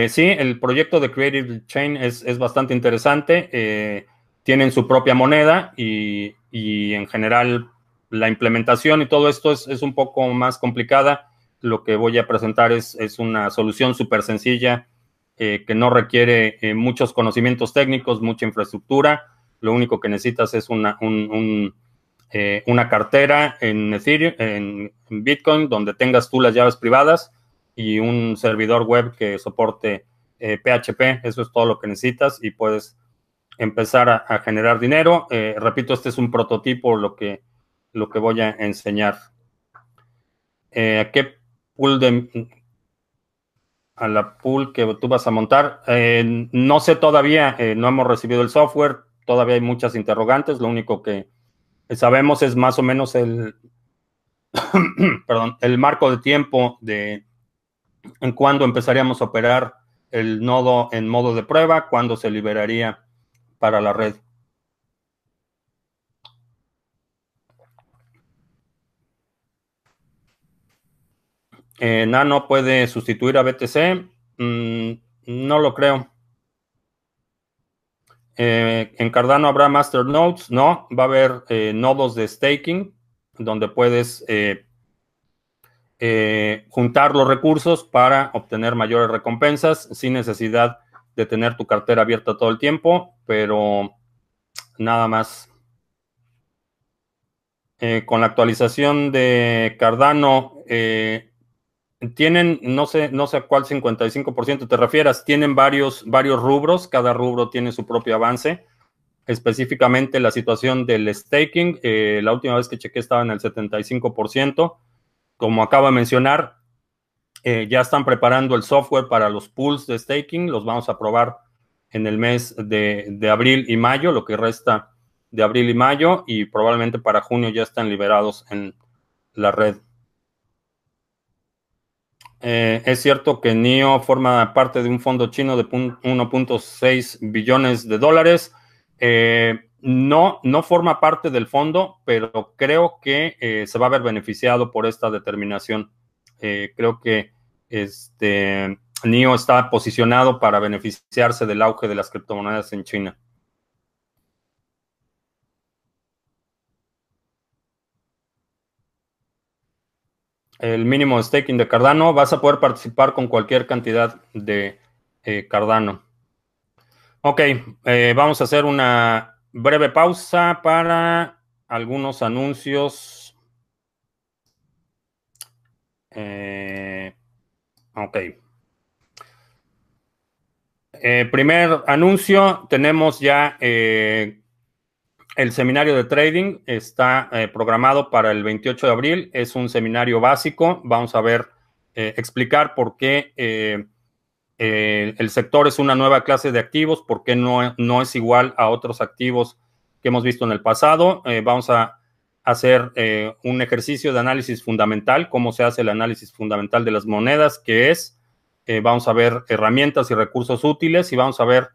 sí, el proyecto de Creative Chain es, es bastante interesante tienen su propia moneda y, en general la implementación y todo esto es, un poco más complicada. Lo que voy a presentar es, una solución súper sencilla eh, que no requiere eh, muchos conocimientos técnicos, mucha infraestructura. Lo único que necesitas es una, eh, una cartera en Ethereum, en Bitcoin, donde tengas tú las llaves privadas y un servidor web que soporte PHP. Eso es todo lo que necesitas y puedes empezar a, generar dinero. Repito, este es un prototipo, lo que, lo que voy a enseñar. Eh, ¿A qué pool de... a la pool que tú vas a montar? Eh, no sé todavía, no hemos recibido el software, todavía hay muchas interrogantes, lo único que sabemos es más o menos el, [CLEARS THROAT] perdón, el marco de tiempo de en cuándo empezaríamos a operar el nodo en modo de prueba, cuándo se liberaría para la red. Eh, Nano puede sustituir a BTC. Mm, no lo creo. Eh, en Cardano habrá master nodes. No, va a haber eh, nodos de staking donde puedes juntar los recursos para obtener mayores recompensas sin necesidad de tener tu cartera abierta todo el tiempo, pero nada más. Con la actualización de Cardano, eh, tienen, no sé, no sé a cuál 55% te refieras, tienen varios, varios rubros, cada rubro tiene su propio avance. Específicamente la situación del staking, eh, la última vez que chequé estaba en el 75%. Como acabo de mencionar, eh, ya están preparando el software para los pools de staking. Los vamos a probar en el mes de, abril y mayo, lo que resta de abril y mayo, y probablemente para junio ya están liberados en la red. Eh, es cierto que NIO forma parte de un fondo chino de 1.6 billones de dólares. Eh, no, no forma parte del fondo, pero creo que se va a ver beneficiado por esta determinación. creo que este, NIO está posicionado para beneficiarse del auge de las criptomonedas en China. El mínimo staking de Cardano, vas a poder participar con cualquier cantidad de eh, Cardano. Ok, eh, vamos a hacer una breve pausa para algunos anuncios. Eh, Ok. Eh, primer anuncio, tenemos ya el seminario de trading, está eh, programado para el 28 de abril, es un seminario básico, vamos a ver, explicar por qué el sector es una nueva clase de activos, por qué no, no es igual a otros activos que hemos visto en el pasado, vamos a hacer eh, un ejercicio de análisis fundamental, cómo se hace el análisis fundamental de las monedas, que es, eh, vamos a ver herramientas y recursos útiles y vamos a ver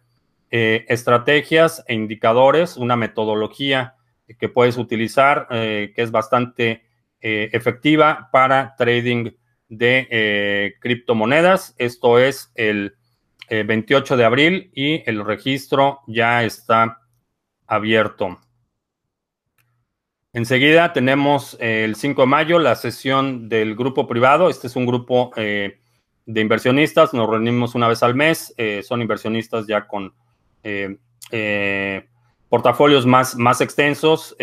eh, estrategias e indicadores, una metodología que puedes utilizar, que es bastante efectiva para trading de criptomonedas. Esto es el 28 de abril y el registro ya está abierto. Enseguida tenemos eh, el 5 de mayo la sesión del grupo privado. Este es un grupo eh, de inversionistas. Nos reunimos una vez al mes. Eh, son inversionistas ya con portafolios más, más extensos.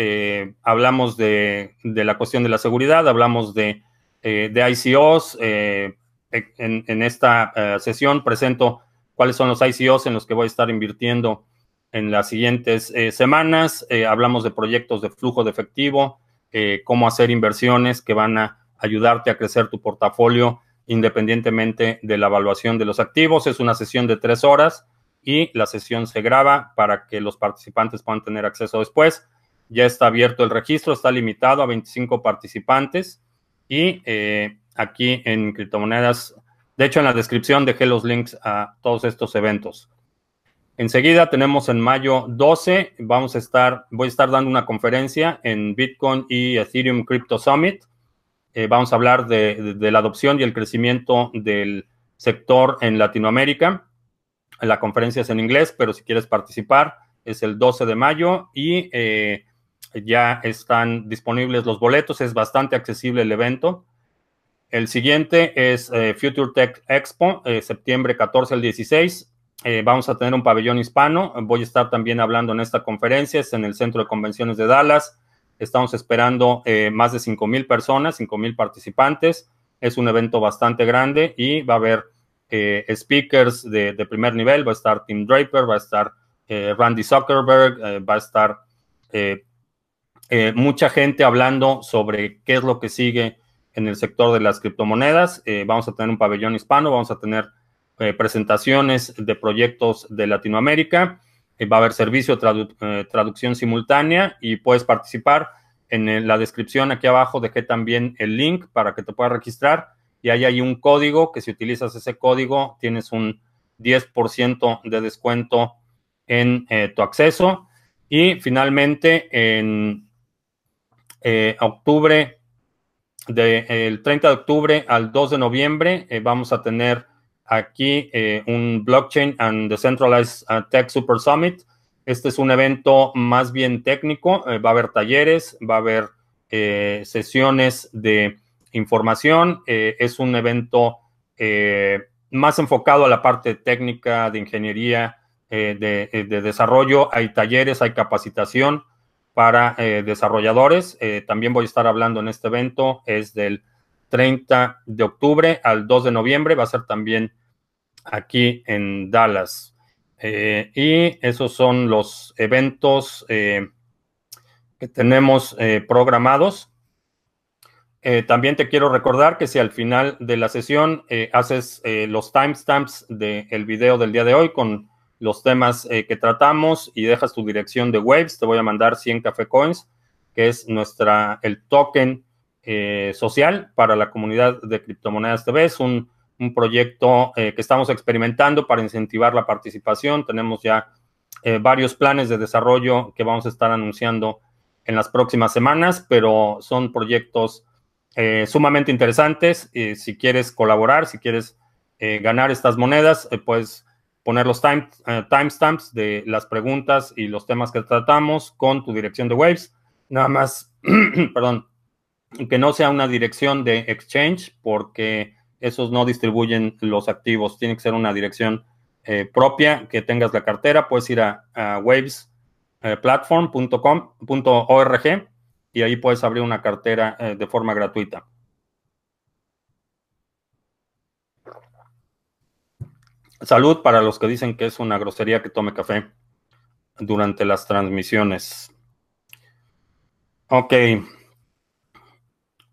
hablamos de, la cuestión de la seguridad, hablamos de, de ICOs. En, en, esta sesión presento cuáles son los ICOs en los que voy a estar invirtiendo en las siguientes eh, semanas. Eh, hablamos de proyectos de flujo de efectivo, eh, cómo hacer inversiones que van a ayudarte a crecer tu portafolio independientemente de la evaluación de los activos. Es una sesión de tres horas y la sesión se graba para que los participantes puedan tener acceso después. ya está abierto el registro, está limitado a 25 participantes y aquí en criptomonedas, de hecho en la descripción dejé los links a todos estos eventos. Enseguida tenemos en mayo 12, vamos a estar, voy a estar dando una conferencia en Bitcoin y Ethereum Crypto Summit. Eh, vamos a hablar de, la adopción y el crecimiento del sector en Latinoamérica. La conferencia es en inglés, pero si quieres participar es el 12 de mayo y eh, ya están disponibles los boletos. Es bastante accesible el evento. El siguiente es eh, Future Tech Expo, septiembre 14 al 16. Eh, vamos a tener un pabellón hispano. Voy a estar también hablando en esta conferencia, es en el Centro de Convenciones de Dallas. Estamos esperando eh, más de 5 mil personas, 5 mil participantes. Es un evento bastante grande y va a haber eh, speakers de, primer nivel. Va a estar Tim Draper, va a estar Randy Zuckerberg, va a estar mucha gente hablando sobre qué es lo que sigue en el sector de las criptomonedas. vamos a tener un pabellón hispano, vamos a tener eh, presentaciones de proyectos de Latinoamérica. Eh, va a haber servicio de eh, traducción simultánea y puedes participar. En la descripción aquí abajo dejé también el link para que te puedas registrar y ahí hay un código que si utilizas ese código tienes un 10% de descuento en tu acceso. Y finalmente en octubre, del 30 de octubre al 2 de noviembre, vamos a tener aquí eh, un Blockchain and Decentralized uh, Tech Super Summit. Este es un evento más bien técnico, eh, va a haber talleres, va a haber eh, sesiones de información, es un evento más enfocado a la parte técnica de ingeniería, de, de, desarrollo, hay talleres, hay capacitación para desarrolladores. también voy a estar hablando en este evento, es del 30 de octubre al 2 de noviembre, va a ser también aquí en Dallas. Eh, y esos son los eventos eh, que tenemos eh, programados. También te quiero recordar que si al final de la sesión haces los timestamps del video del día de hoy con los temas que tratamos y dejas tu dirección de Waves, te voy a mandar 100 Café Coins, que es nuestra, el token social para la comunidad de criptomonedas TV. Es un un proyecto eh, que estamos experimentando para incentivar la participación. Tenemos ya eh, varios planes de desarrollo que vamos a estar anunciando en las próximas semanas, pero son proyectos eh, sumamente interesantes. si quieres colaborar, si quieres ganar estas monedas, puedes poner los time, timestamps de las preguntas y los temas que tratamos con tu dirección de Waves. Nada más, [CLEARS THROAT] perdón, que no sea una dirección de exchange porque esos no distribuyen los activos. Tiene que ser una dirección eh, propia que tengas la cartera. Puedes ir a, wavesplatform.com.org eh, y ahí puedes abrir una cartera eh, de forma gratuita. Salud para los que dicen que es una grosería que tome café durante las transmisiones. Ok.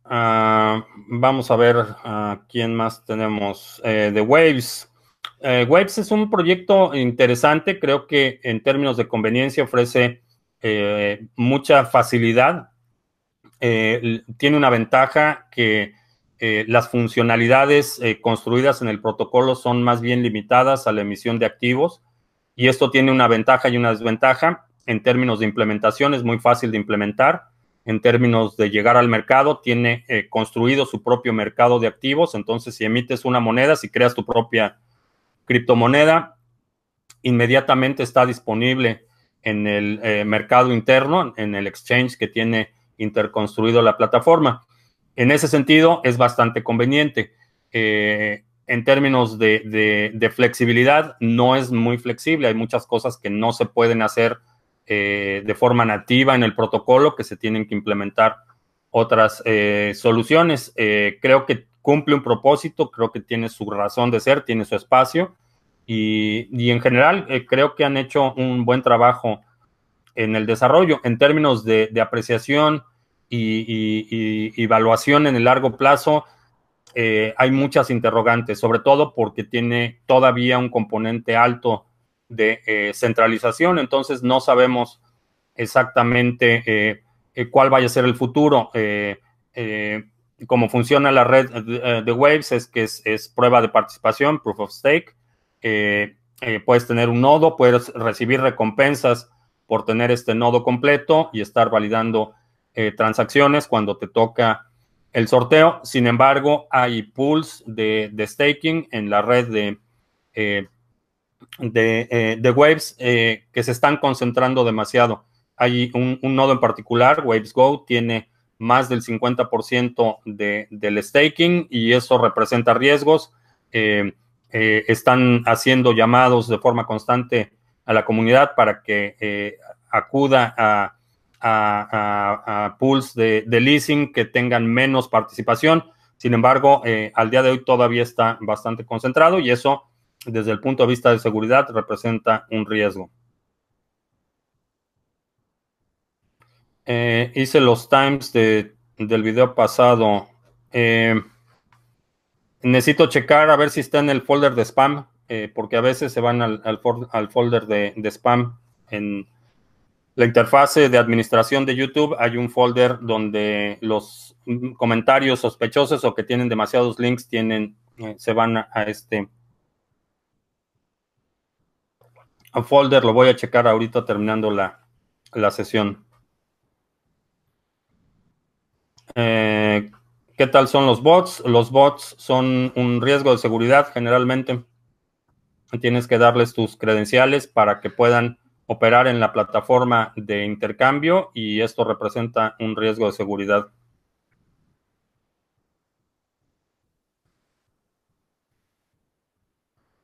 Ah, vamos a ver a quién más tenemos. Eh, The Waves. Eh, Waves es un proyecto interesante. Creo que en términos de conveniencia ofrece eh, mucha facilidad. Tiene una ventaja que las funcionalidades construidas en el protocolo son más bien limitadas a la emisión de activos. Y esto tiene una ventaja y una desventaja. En términos de implementación es muy fácil de implementar en términos de llegar al mercado, tiene eh, construido su propio mercado de activos. Entonces, si emites una moneda, si creas tu propia criptomoneda, inmediatamente está disponible en el eh, mercado interno, en el exchange que tiene interconstruido la plataforma. En ese sentido, es bastante conveniente. Eh, en términos de, flexibilidad, no es muy flexible. Hay muchas cosas que no se pueden hacer eh, de forma nativa en el protocolo, que se tienen que implementar otras eh, soluciones. Creo que cumple un propósito, creo que tiene su razón de ser, tiene su espacio y, en general creo que han hecho un buen trabajo en el desarrollo en términos de, apreciación y, evaluación en el largo plazo. hay muchas interrogantes, sobre todo porque tiene todavía un componente alto de eh, centralización, entonces no sabemos exactamente cuál vaya a ser el futuro. cómo funciona la red de, Waves es que es, prueba de participación, proof of stake. puedes tener un nodo, puedes recibir recompensas por tener este nodo completo y estar validando transacciones cuando te toca el sorteo. Sin embargo, hay pools de, staking en la red de, eh, de, eh, Waves eh, que se están concentrando demasiado. Hay un, nodo en particular, Waves Go, tiene más del 50% de, del staking y eso representa riesgos. están haciendo llamados de forma constante a la comunidad para que acuda a a, pools de, leasing que tengan menos participación. Sin embargo, eh, al día de hoy todavía está bastante concentrado y eso, desde el punto de vista de seguridad, representa un riesgo. Eh, hice los times de, del video pasado. Eh, necesito checar a ver si está en el folder de spam, porque a veces se van al, al, folder de, spam en, la interfase de administración de YouTube hay un folder donde los comentarios sospechosos o que tienen demasiados links tienen, eh, se van a, este folder. Lo voy a checar ahorita terminando la, sesión. Eh, ¿Qué tal son los bots? Los bots son un riesgo de seguridad generalmente. Tienes que darles tus credenciales para que puedan operar en la plataforma de intercambio y esto representa un riesgo de seguridad.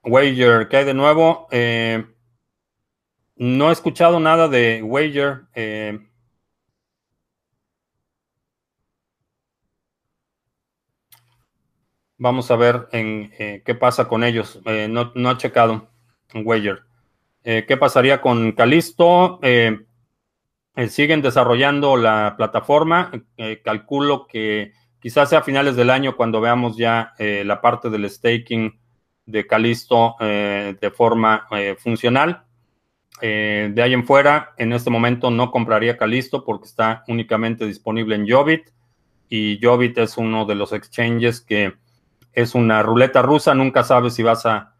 Wager, ¿qué hay de nuevo? Eh, no he escuchado nada de Wager. Eh, vamos a ver en eh, qué pasa con ellos. no, no he checado Wager. Eh, ¿Qué pasaría con Calisto? Eh, eh, siguen desarrollando la plataforma. calculo que quizás sea a finales del año cuando veamos ya la parte del staking de Calisto de forma funcional. de ahí en fuera, en este momento no compraría Calisto porque está únicamente disponible en Jovit y Jovit es uno de los exchanges que es una ruleta rusa, nunca sabes si vas a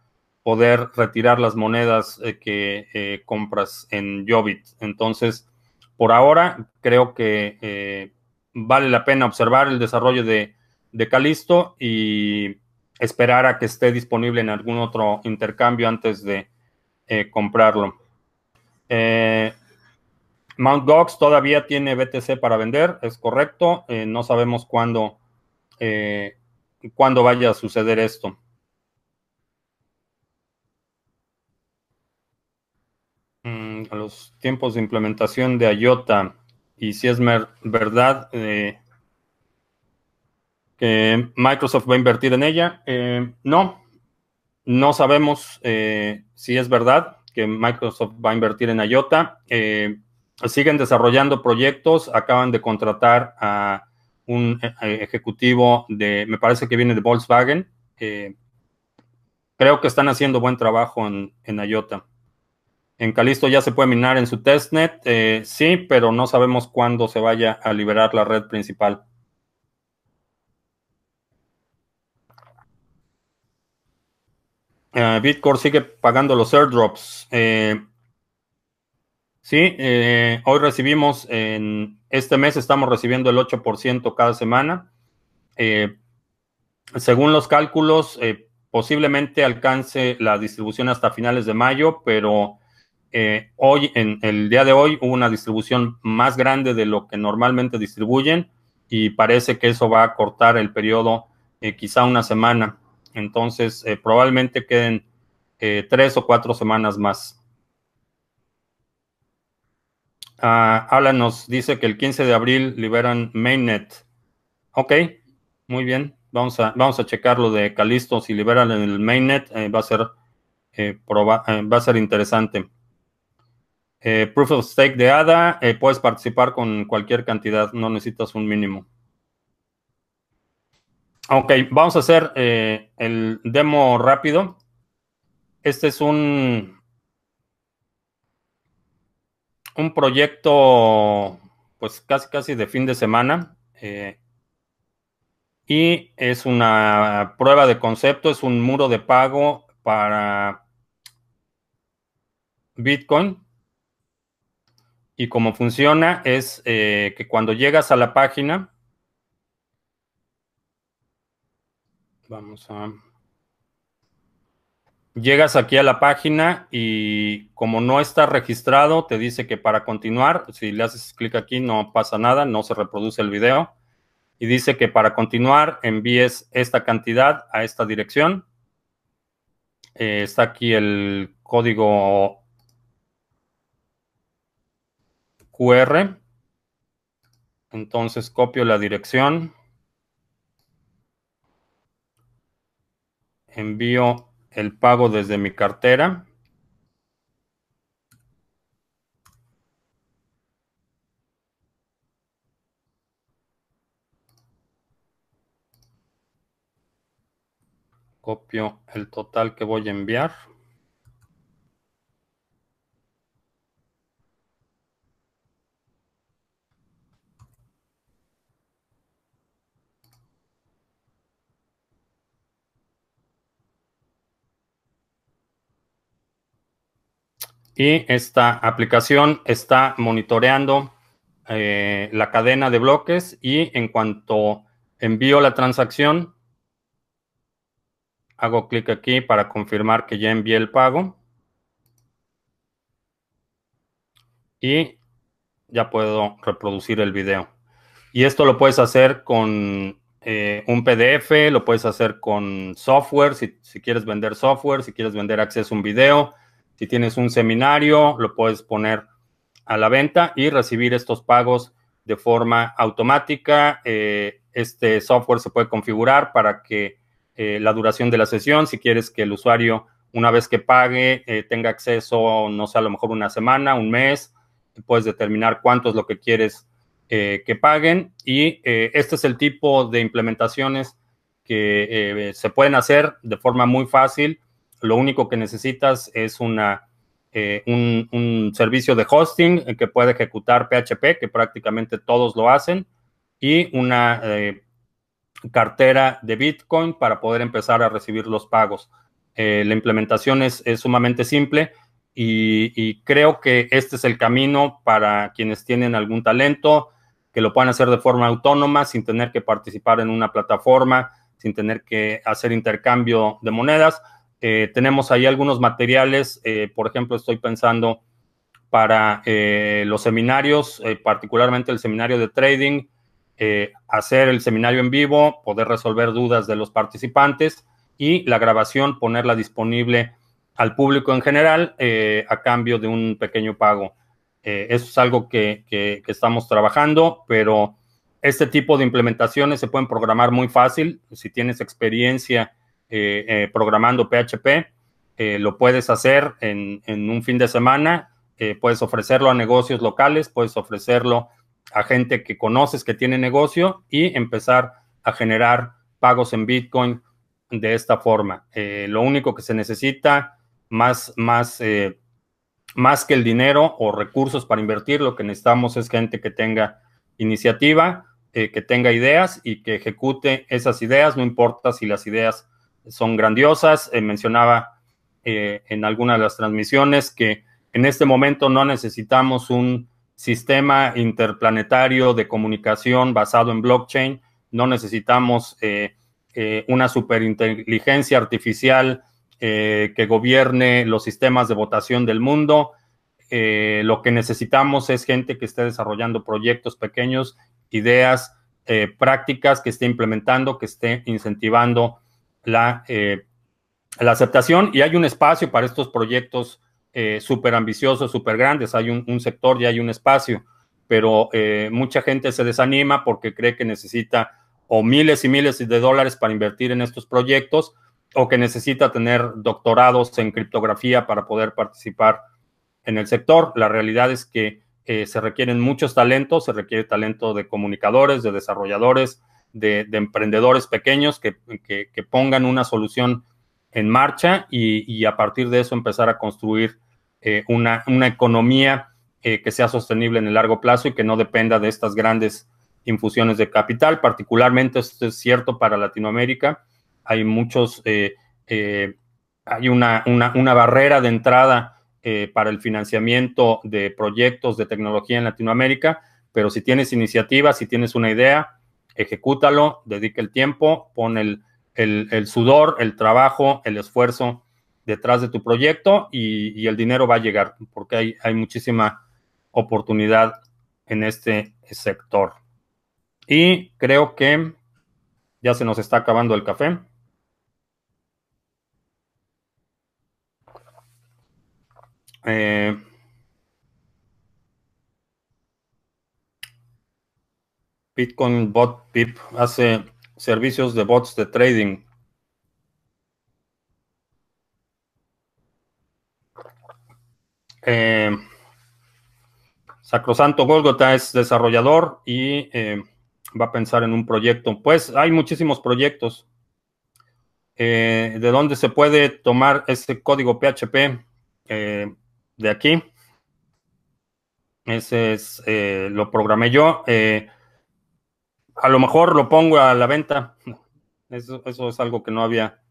poder retirar las monedas eh, que eh, compras en Jovit. Entonces, por ahora, creo que eh, vale la pena observar el desarrollo de, de Calisto y esperar a que esté disponible en algún otro intercambio antes de comprarlo. Mount Gox todavía tiene BTC para vender, es correcto. no sabemos cuándo, cuándo vaya a suceder esto. a los tiempos de implementación de IOTA y si es verdad eh, que Microsoft va a invertir en ella. Eh, no, no sabemos eh, si es verdad que Microsoft va a invertir en IOTA. siguen desarrollando proyectos, acaban de contratar a un ejecutivo de, me parece que viene de Volkswagen. creo que están haciendo buen trabajo en, en IOTA. En Calisto ya se puede minar en su testnet, eh, sí, pero no sabemos cuándo se vaya a liberar la red principal. Uh, Bitcore sigue pagando los airdrops. Eh, sí, hoy recibimos, en este mes estamos recibiendo el 8% cada semana. según los cálculos, posiblemente alcance la distribución hasta finales de mayo, pero eh, hoy, en el día de hoy, hubo una distribución más grande de lo que normalmente distribuyen y parece que eso va a cortar el periodo eh, quizá una semana. Entonces, eh, probablemente queden tres o cuatro semanas más. Uh, Alan nos dice que el 15 de abril liberan Mainnet. Ok, muy bien. Vamos a, vamos a checar lo de Calisto. Si liberan el Mainnet, va, a ser, va a ser interesante. Eh, proof of stake de ADA, eh, puedes participar con cualquier cantidad, no necesitas un mínimo. Ok, vamos a hacer eh, el demo rápido. Este es un, un proyecto, pues casi casi de fin de semana. Eh, y es una prueba de concepto, es un muro de pago para Bitcoin. Y cómo funciona es eh, que cuando llegas a la página, vamos a... Llegas aquí a la página y como no está registrado, te dice que para continuar, si le haces clic aquí no pasa nada, no se reproduce el video. Y dice que para continuar envíes esta cantidad a esta dirección. Eh, está aquí el código QR. Entonces copio la dirección. Envío el pago desde mi cartera. Copio el total que voy a enviar. Y esta aplicación está monitoreando eh, la cadena de bloques y en cuanto envío la transacción, hago clic aquí para confirmar que ya envié el pago. Y ya puedo reproducir el video. Y esto lo puedes hacer con eh, un PDF, lo puedes hacer con software, si, si, quieres vender software, si quieres vender acceso a un video, si tienes un seminario, lo puedes poner a la venta y recibir estos pagos de forma automática. Eh, este software se puede configurar para que eh, la duración de la sesión, si quieres que el usuario una vez que pague eh, tenga acceso, no sé, a lo mejor una semana, un mes, puedes determinar cuánto es lo que quieres que paguen y este es el tipo de implementaciones que se pueden hacer de forma muy fácil lo único que necesitas es una, eh, un, servicio de hosting que puede ejecutar PHP, que prácticamente todos lo hacen, y una eh, cartera de Bitcoin para poder empezar a recibir los pagos. Eh, la implementación es, sumamente simple y, y, creo que este es el camino para quienes tienen algún talento, que lo puedan hacer de forma autónoma sin tener que participar en una plataforma, sin tener que hacer intercambio de monedas eh, tenemos ahí algunos materiales, eh, por ejemplo, estoy pensando para eh, los seminarios, particularmente el seminario de trading, hacer el seminario en vivo, poder resolver dudas de los participantes y la grabación ponerla disponible al público en general a cambio de un pequeño pago. eso es algo que, que estamos trabajando, pero este tipo de implementaciones se pueden programar muy fácil. Si tienes experiencia programando PHP, eh, lo puedes hacer en, un fin de semana, puedes ofrecerlo a negocios locales, puedes ofrecerlo a gente que conoces que tiene negocio y empezar a generar pagos en Bitcoin de esta forma. lo único que se necesita más, más, más que el dinero o recursos para invertir, lo que necesitamos es gente que tenga iniciativa, que tenga ideas y que ejecute esas ideas, no importa si las ideas son grandiosas. Eh, mencionaba eh, en alguna de las transmisiones que en este momento no necesitamos un sistema interplanetario de comunicación basado en blockchain, no necesitamos eh, una superinteligencia artificial que gobierne los sistemas de votación del mundo. lo que necesitamos es gente que esté desarrollando proyectos pequeños, ideas prácticas, que esté implementando, que esté incentivando la, eh, la aceptación y hay un espacio para estos proyectos eh, súper ambiciosos, súper grandes. Hay un, sector y hay un espacio, pero eh, mucha gente se desanima porque cree que necesita o miles y miles de dólares para invertir en estos proyectos o que necesita tener doctorados en criptografía para poder participar en el sector. La realidad es que se requieren muchos talentos, se requiere talento de comunicadores, de desarrolladores, de, emprendedores pequeños que, pongan una solución en marcha y, a partir de eso empezar a construir eh, una, economía que sea sostenible en el largo plazo y que no dependa de estas grandes infusiones de capital. Particularmente esto es cierto para Latinoamérica. Hay muchos, hay una, una, barrera de entrada para el financiamiento de proyectos de tecnología en Latinoamérica, pero si tienes iniciativa, si tienes una idea, ejecútalo, dedica el tiempo, pon el, sudor, el trabajo, el esfuerzo detrás de tu proyecto y, el dinero va a llegar porque hay, hay, muchísima oportunidad en este sector. Y creo que ya se nos está acabando el café. Eh, Bitcoin Bot Pip hace servicios de bots de trading. Eh, Sacrosanto Golgota es desarrollador y eh, va a pensar en un proyecto. Pues hay muchísimos proyectos. Eh, ¿De dónde se puede tomar ese código PHP? de aquí. Ese es, lo programé yo. A lo mejor lo pongo a la venta. Eso, es algo que no había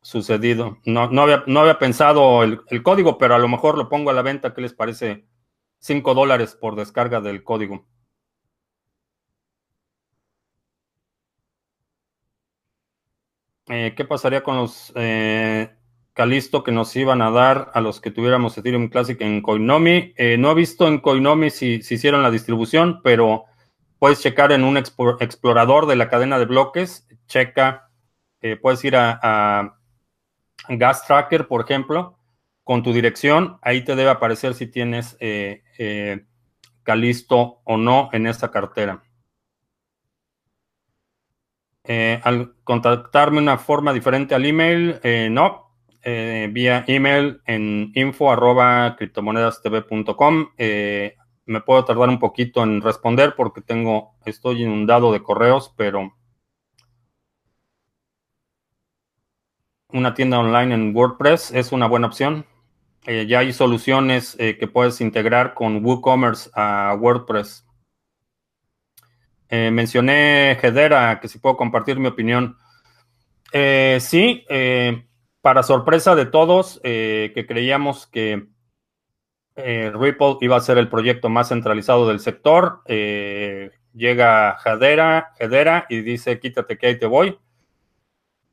sucedido. No, no, había, no había pensado el, código, pero a lo mejor lo pongo a la venta. ¿Qué les parece? 5 dólares por descarga del código. Eh, ¿Qué pasaría con los eh, Calisto que nos iban a dar a los que tuviéramos Ethereum Classic en Coinomi? Eh, no he visto en Coinomi si, si hicieron la distribución, pero puedes checar en un explorador de la cadena de bloques, checa, eh, puedes ir a, Gas Tracker, por ejemplo, con tu dirección, ahí te debe aparecer si tienes eh, eh, Calisto o no en esta cartera. al contactarme una forma diferente al email, no, vía email en info criptomonedastv.com me puedo tardar un poquito en responder porque tengo, estoy inundado de correos, pero una tienda online en WordPress es una buena opción. Eh, ya hay soluciones eh, que puedes integrar con WooCommerce a WordPress. Eh, mencioné Hedera, que si puedo compartir mi opinión. sí, para sorpresa de todos, que creíamos que eh, Ripple iba a ser el proyecto más centralizado del sector. Eh, llega Hedera, Hedera y dice, quítate que ahí te voy.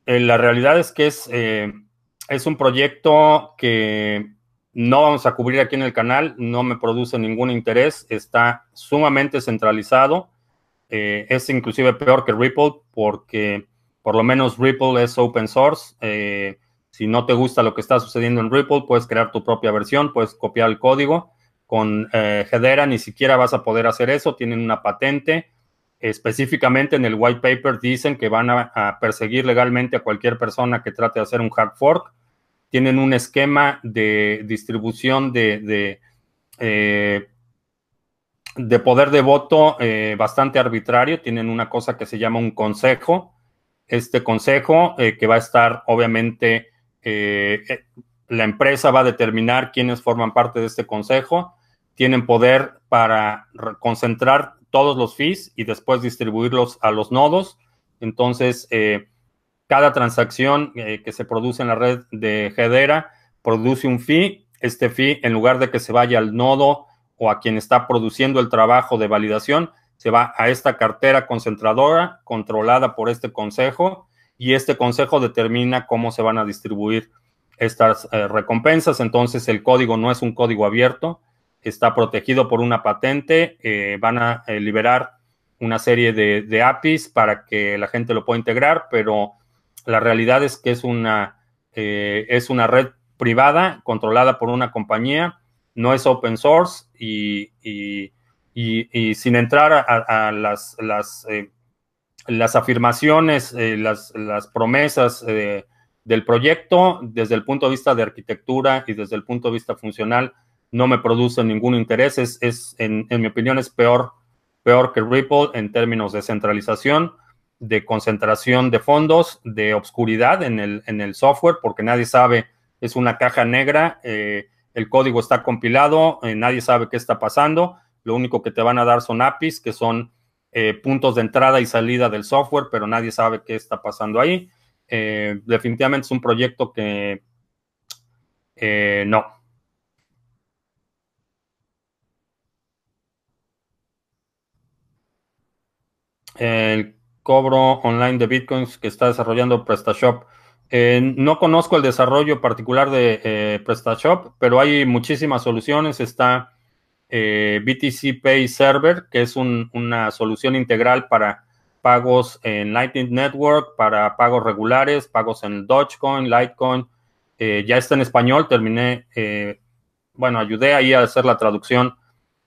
Eh, la realidad es que es, es un proyecto que no vamos a cubrir aquí en el canal, no me produce ningún interés, está sumamente centralizado. es inclusive peor que Ripple porque por lo menos Ripple es open source. Si no te gusta lo que está sucediendo en Ripple, puedes crear tu propia versión, puedes copiar el código. Con eh, Hedera ni siquiera vas a poder hacer eso, tienen una patente. Específicamente en el white paper dicen que van a, perseguir legalmente a cualquier persona que trate de hacer un hard fork. Tienen un esquema de distribución de, de, eh, poder de voto eh, bastante arbitrario. Tienen una cosa que se llama un consejo. Este consejo que va a estar obviamente eh, eh, la empresa va a determinar quiénes forman parte de este consejo, tienen poder para concentrar todos los fees y después distribuirlos a los nodos. Entonces, eh, cada transacción que se produce en la red de Hedera produce un fee. Este fee, en lugar de que se vaya al nodo o a quien está produciendo el trabajo de validación, se va a esta cartera concentradora controlada por este consejo y este consejo determina cómo se van a distribuir estas eh, recompensas. Entonces el código no es un código abierto, está protegido por una patente, eh, van a eh, liberar una serie de, APIs para que la gente lo pueda integrar, pero la realidad es que es una, es una red privada controlada por una compañía, no es open source y, sin entrar a, las, las las afirmaciones, eh, las, promesas eh, del proyecto desde el punto de vista de arquitectura y desde el punto de vista funcional no me producen ningún interés. Es, en, mi opinión, es peor, peor que Ripple en términos de centralización, de concentración de fondos, de obscuridad en el, en el software, porque nadie sabe, es una caja negra. Eh, el código está compilado, eh, nadie sabe qué está pasando, lo único que te van a dar son APIs, que son eh, puntos de entrada y salida del software, pero nadie sabe qué está pasando ahí. Eh, definitivamente es un proyecto que no. El cobro online de bitcoins que está desarrollando PrestaShop. no conozco el desarrollo particular de PrestaShop, pero hay muchísimas soluciones. Está eh, BTC Pay Server, que es una solución integral para pagos en Lightning Network, para pagos regulares, pagos en Dogecoin, Litecoin. Eh, ya está en español, terminé, eh, bueno, ayudé ahí a hacer la traducción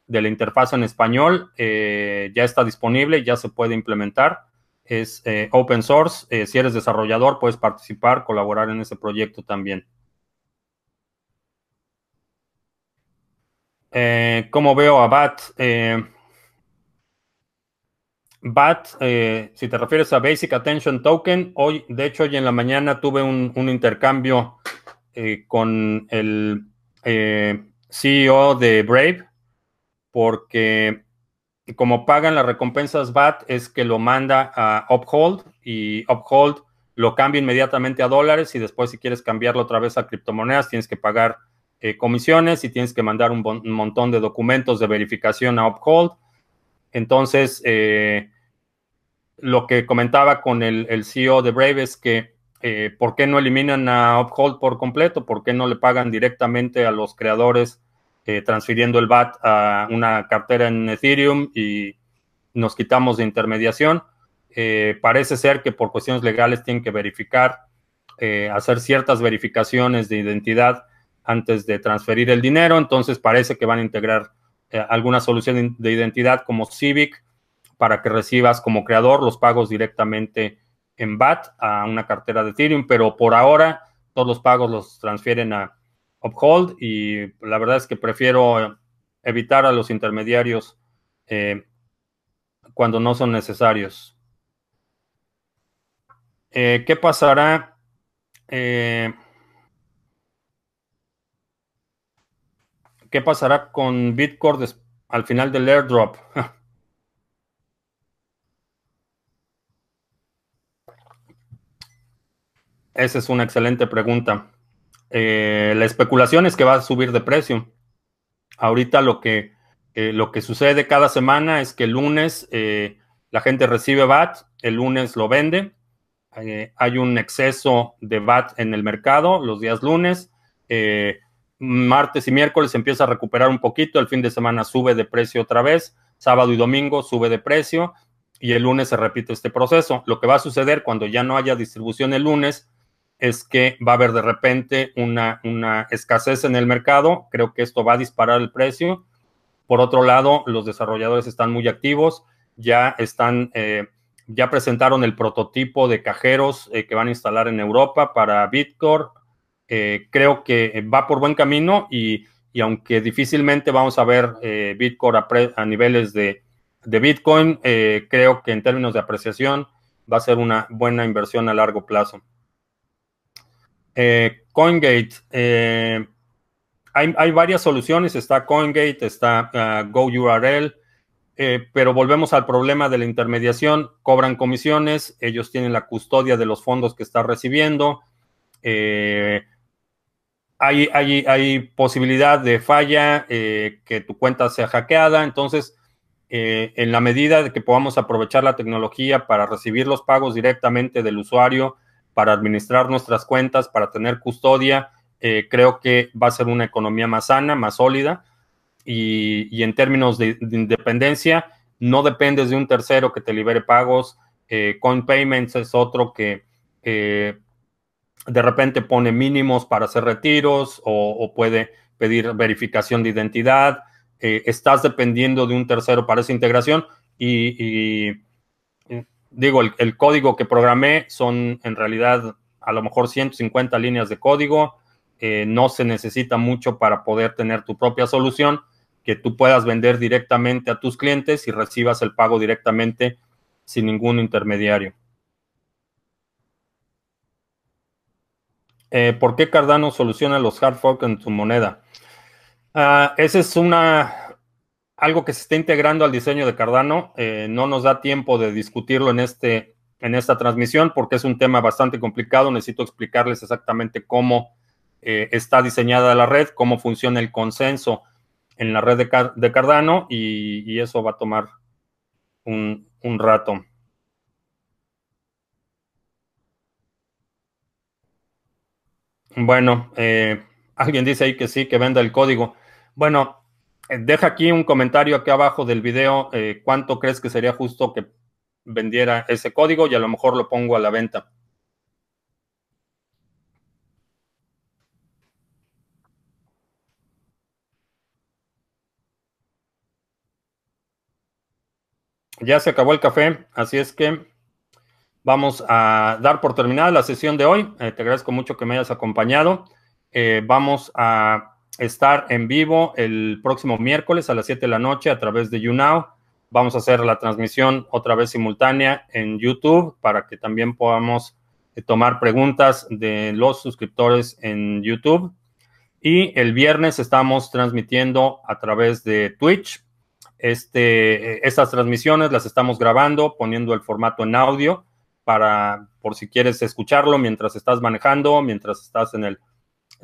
de la interfaz en español. ya está disponible, ya se puede implementar. Es open source. si eres desarrollador, puedes participar, colaborar en ese proyecto también. Eh, ¿Cómo veo a BAT? Eh, BAT, eh, si te refieres a Basic Attention Token, hoy, de hecho, hoy en la mañana tuve un, intercambio con el CEO de Brave, porque como pagan las recompensas BAT, es que lo manda a Uphold y Uphold lo cambia inmediatamente a dólares y después si quieres cambiarlo otra vez a criptomonedas, tienes que pagar eh, comisiones y tienes que mandar un, montón de documentos de verificación a Uphold. Entonces, eh, lo que comentaba con el, CEO de Brave es que eh, ¿por qué no eliminan a Uphold por completo? ¿Por qué no le pagan directamente a los creadores transfiriendo el VAT a una cartera en Ethereum y nos quitamos de intermediación? parece ser que por cuestiones legales tienen que verificar, hacer ciertas verificaciones de identidad antes de transferir el dinero, entonces parece que van a integrar eh, alguna solución de identidad como Civic para que recibas como creador los pagos directamente en BAT a una cartera de Ethereum, pero por ahora todos los pagos los transfieren a Uphold y la verdad es que prefiero evitar a los intermediarios eh, cuando no son necesarios. Eh, ¿Qué pasará? ¿Qué pasará con Bitcoin al final del airdrop? [LAUGHS] Esa es una excelente pregunta. Eh, la especulación es que va a subir de precio. Ahorita lo que, eh, lo que sucede cada semana es que el lunes eh, la gente recibe BAT, el lunes lo vende. hay un exceso de BAT en el mercado los días lunes martes y miércoles empieza a recuperar un poquito, el fin de semana sube de precio otra vez, sábado y domingo sube de precio y el lunes se repite este proceso. Lo que va a suceder cuando ya no haya distribución el lunes es que va a haber de repente una, una escasez en el mercado, creo que esto va a disparar el precio. Por otro lado, los desarrolladores están muy activos, ya están... Eh, ya presentaron el prototipo de cajeros eh, que van a instalar en Europa para Bitcoin, eh, creo que va por buen camino y, aunque difícilmente vamos a ver eh, Bitcoin a, niveles de, Bitcoin, eh, creo que en términos de apreciación va a ser una buena inversión a largo plazo. CoinGate, hay, hay, varias soluciones, está CoinGate, está uh, GoURL, pero volvemos al problema de la intermediación, cobran comisiones, ellos tienen la custodia de los fondos que está recibiendo, eh, hay, hay, posibilidad de falla, eh, que tu cuenta sea hackeada. Entonces, eh, en la medida de que podamos aprovechar la tecnología para recibir los pagos directamente del usuario, para administrar nuestras cuentas, para tener custodia, eh, creo que va a ser una economía más sana, más sólida. Y, en términos de, independencia, no dependes de un tercero que te libere pagos. Coin Payments es otro que de repente pone mínimos para hacer retiros o, puede pedir verificación de identidad. Eh, estás dependiendo de un tercero para esa integración y, digo, el, código que programé son en realidad a lo mejor 150 líneas de código. Eh, no se necesita mucho para poder tener tu propia solución que tú puedas vender directamente a tus clientes y recibas el pago directamente sin ningún intermediario. Eh, ¿Por qué Cardano soluciona los hard fork en su moneda? Uh, ese es una algo que se está integrando al diseño de Cardano. Eh, no nos da tiempo de discutirlo en, este, en esta transmisión porque es un tema bastante complicado. Necesito explicarles exactamente cómo eh, está diseñada la red, cómo funciona el consenso en la red de, Cardano y, eso va a tomar un, rato. Bueno, eh, alguien dice ahí que sí, que venda el código. Bueno, eh, deja aquí un comentario aquí abajo del video eh, cuánto crees que sería justo que vendiera ese código y a lo mejor lo pongo a la venta. Ya se acabó el café, así es que vamos a dar por terminada la sesión de hoy. Eh, te agradezco mucho que me hayas acompañado. vamos a estar en vivo el próximo miércoles a las 7 de la noche a través de YouNow. Vamos a hacer la transmisión otra vez simultánea en YouTube para que también podamos eh, tomar preguntas de los suscriptores en YouTube. Y el viernes estamos transmitiendo a través de Twitch. Este, eh, estas transmisiones las estamos grabando, poniendo el formato en audio para, por si quieres escucharlo mientras estás manejando, mientras estás en el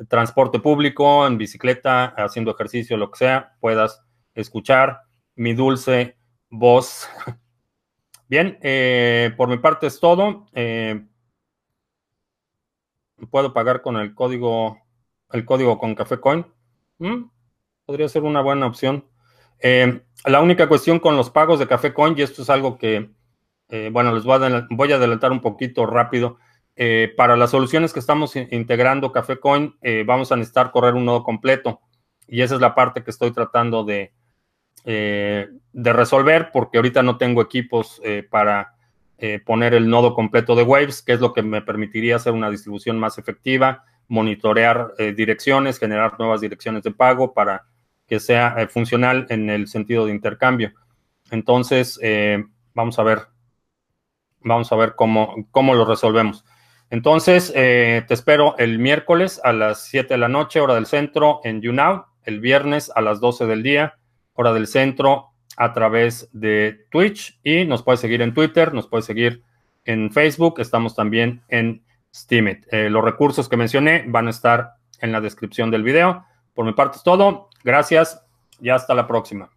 transporte público, en bicicleta, haciendo ejercicio, lo que sea, puedas escuchar mi dulce voz. [LAUGHS] Bien, eh, por mi parte es todo. Eh, puedo pagar con el código, el código con Café Coin. Mm, podría ser una buena opción. Eh, la única cuestión con los pagos de Café Coin, y esto es algo que, bueno, les voy a, adelantar un poquito rápido. Eh, para las soluciones que estamos integrando Café Coin, eh, vamos a necesitar correr un nodo completo. Y esa es la parte que estoy tratando de, eh, de resolver, porque ahorita no tengo equipos para poner el nodo completo de Waves, que es lo que me permitiría hacer una distribución más efectiva, monitorear direcciones, generar nuevas direcciones de pago para que sea funcional en el sentido de intercambio. Entonces, vamos a ver, vamos a ver cómo, cómo lo resolvemos. Entonces, eh, te espero el miércoles a las 7 de la noche, hora del centro, en YouNow. El viernes a las 12 del día, hora del centro, a través de Twitch. Y nos puedes seguir en Twitter, nos puedes seguir en Facebook. Estamos también en Steemit. Eh, los recursos que mencioné van a estar en la descripción del video. Por mi parte es todo. Gracias y hasta la próxima.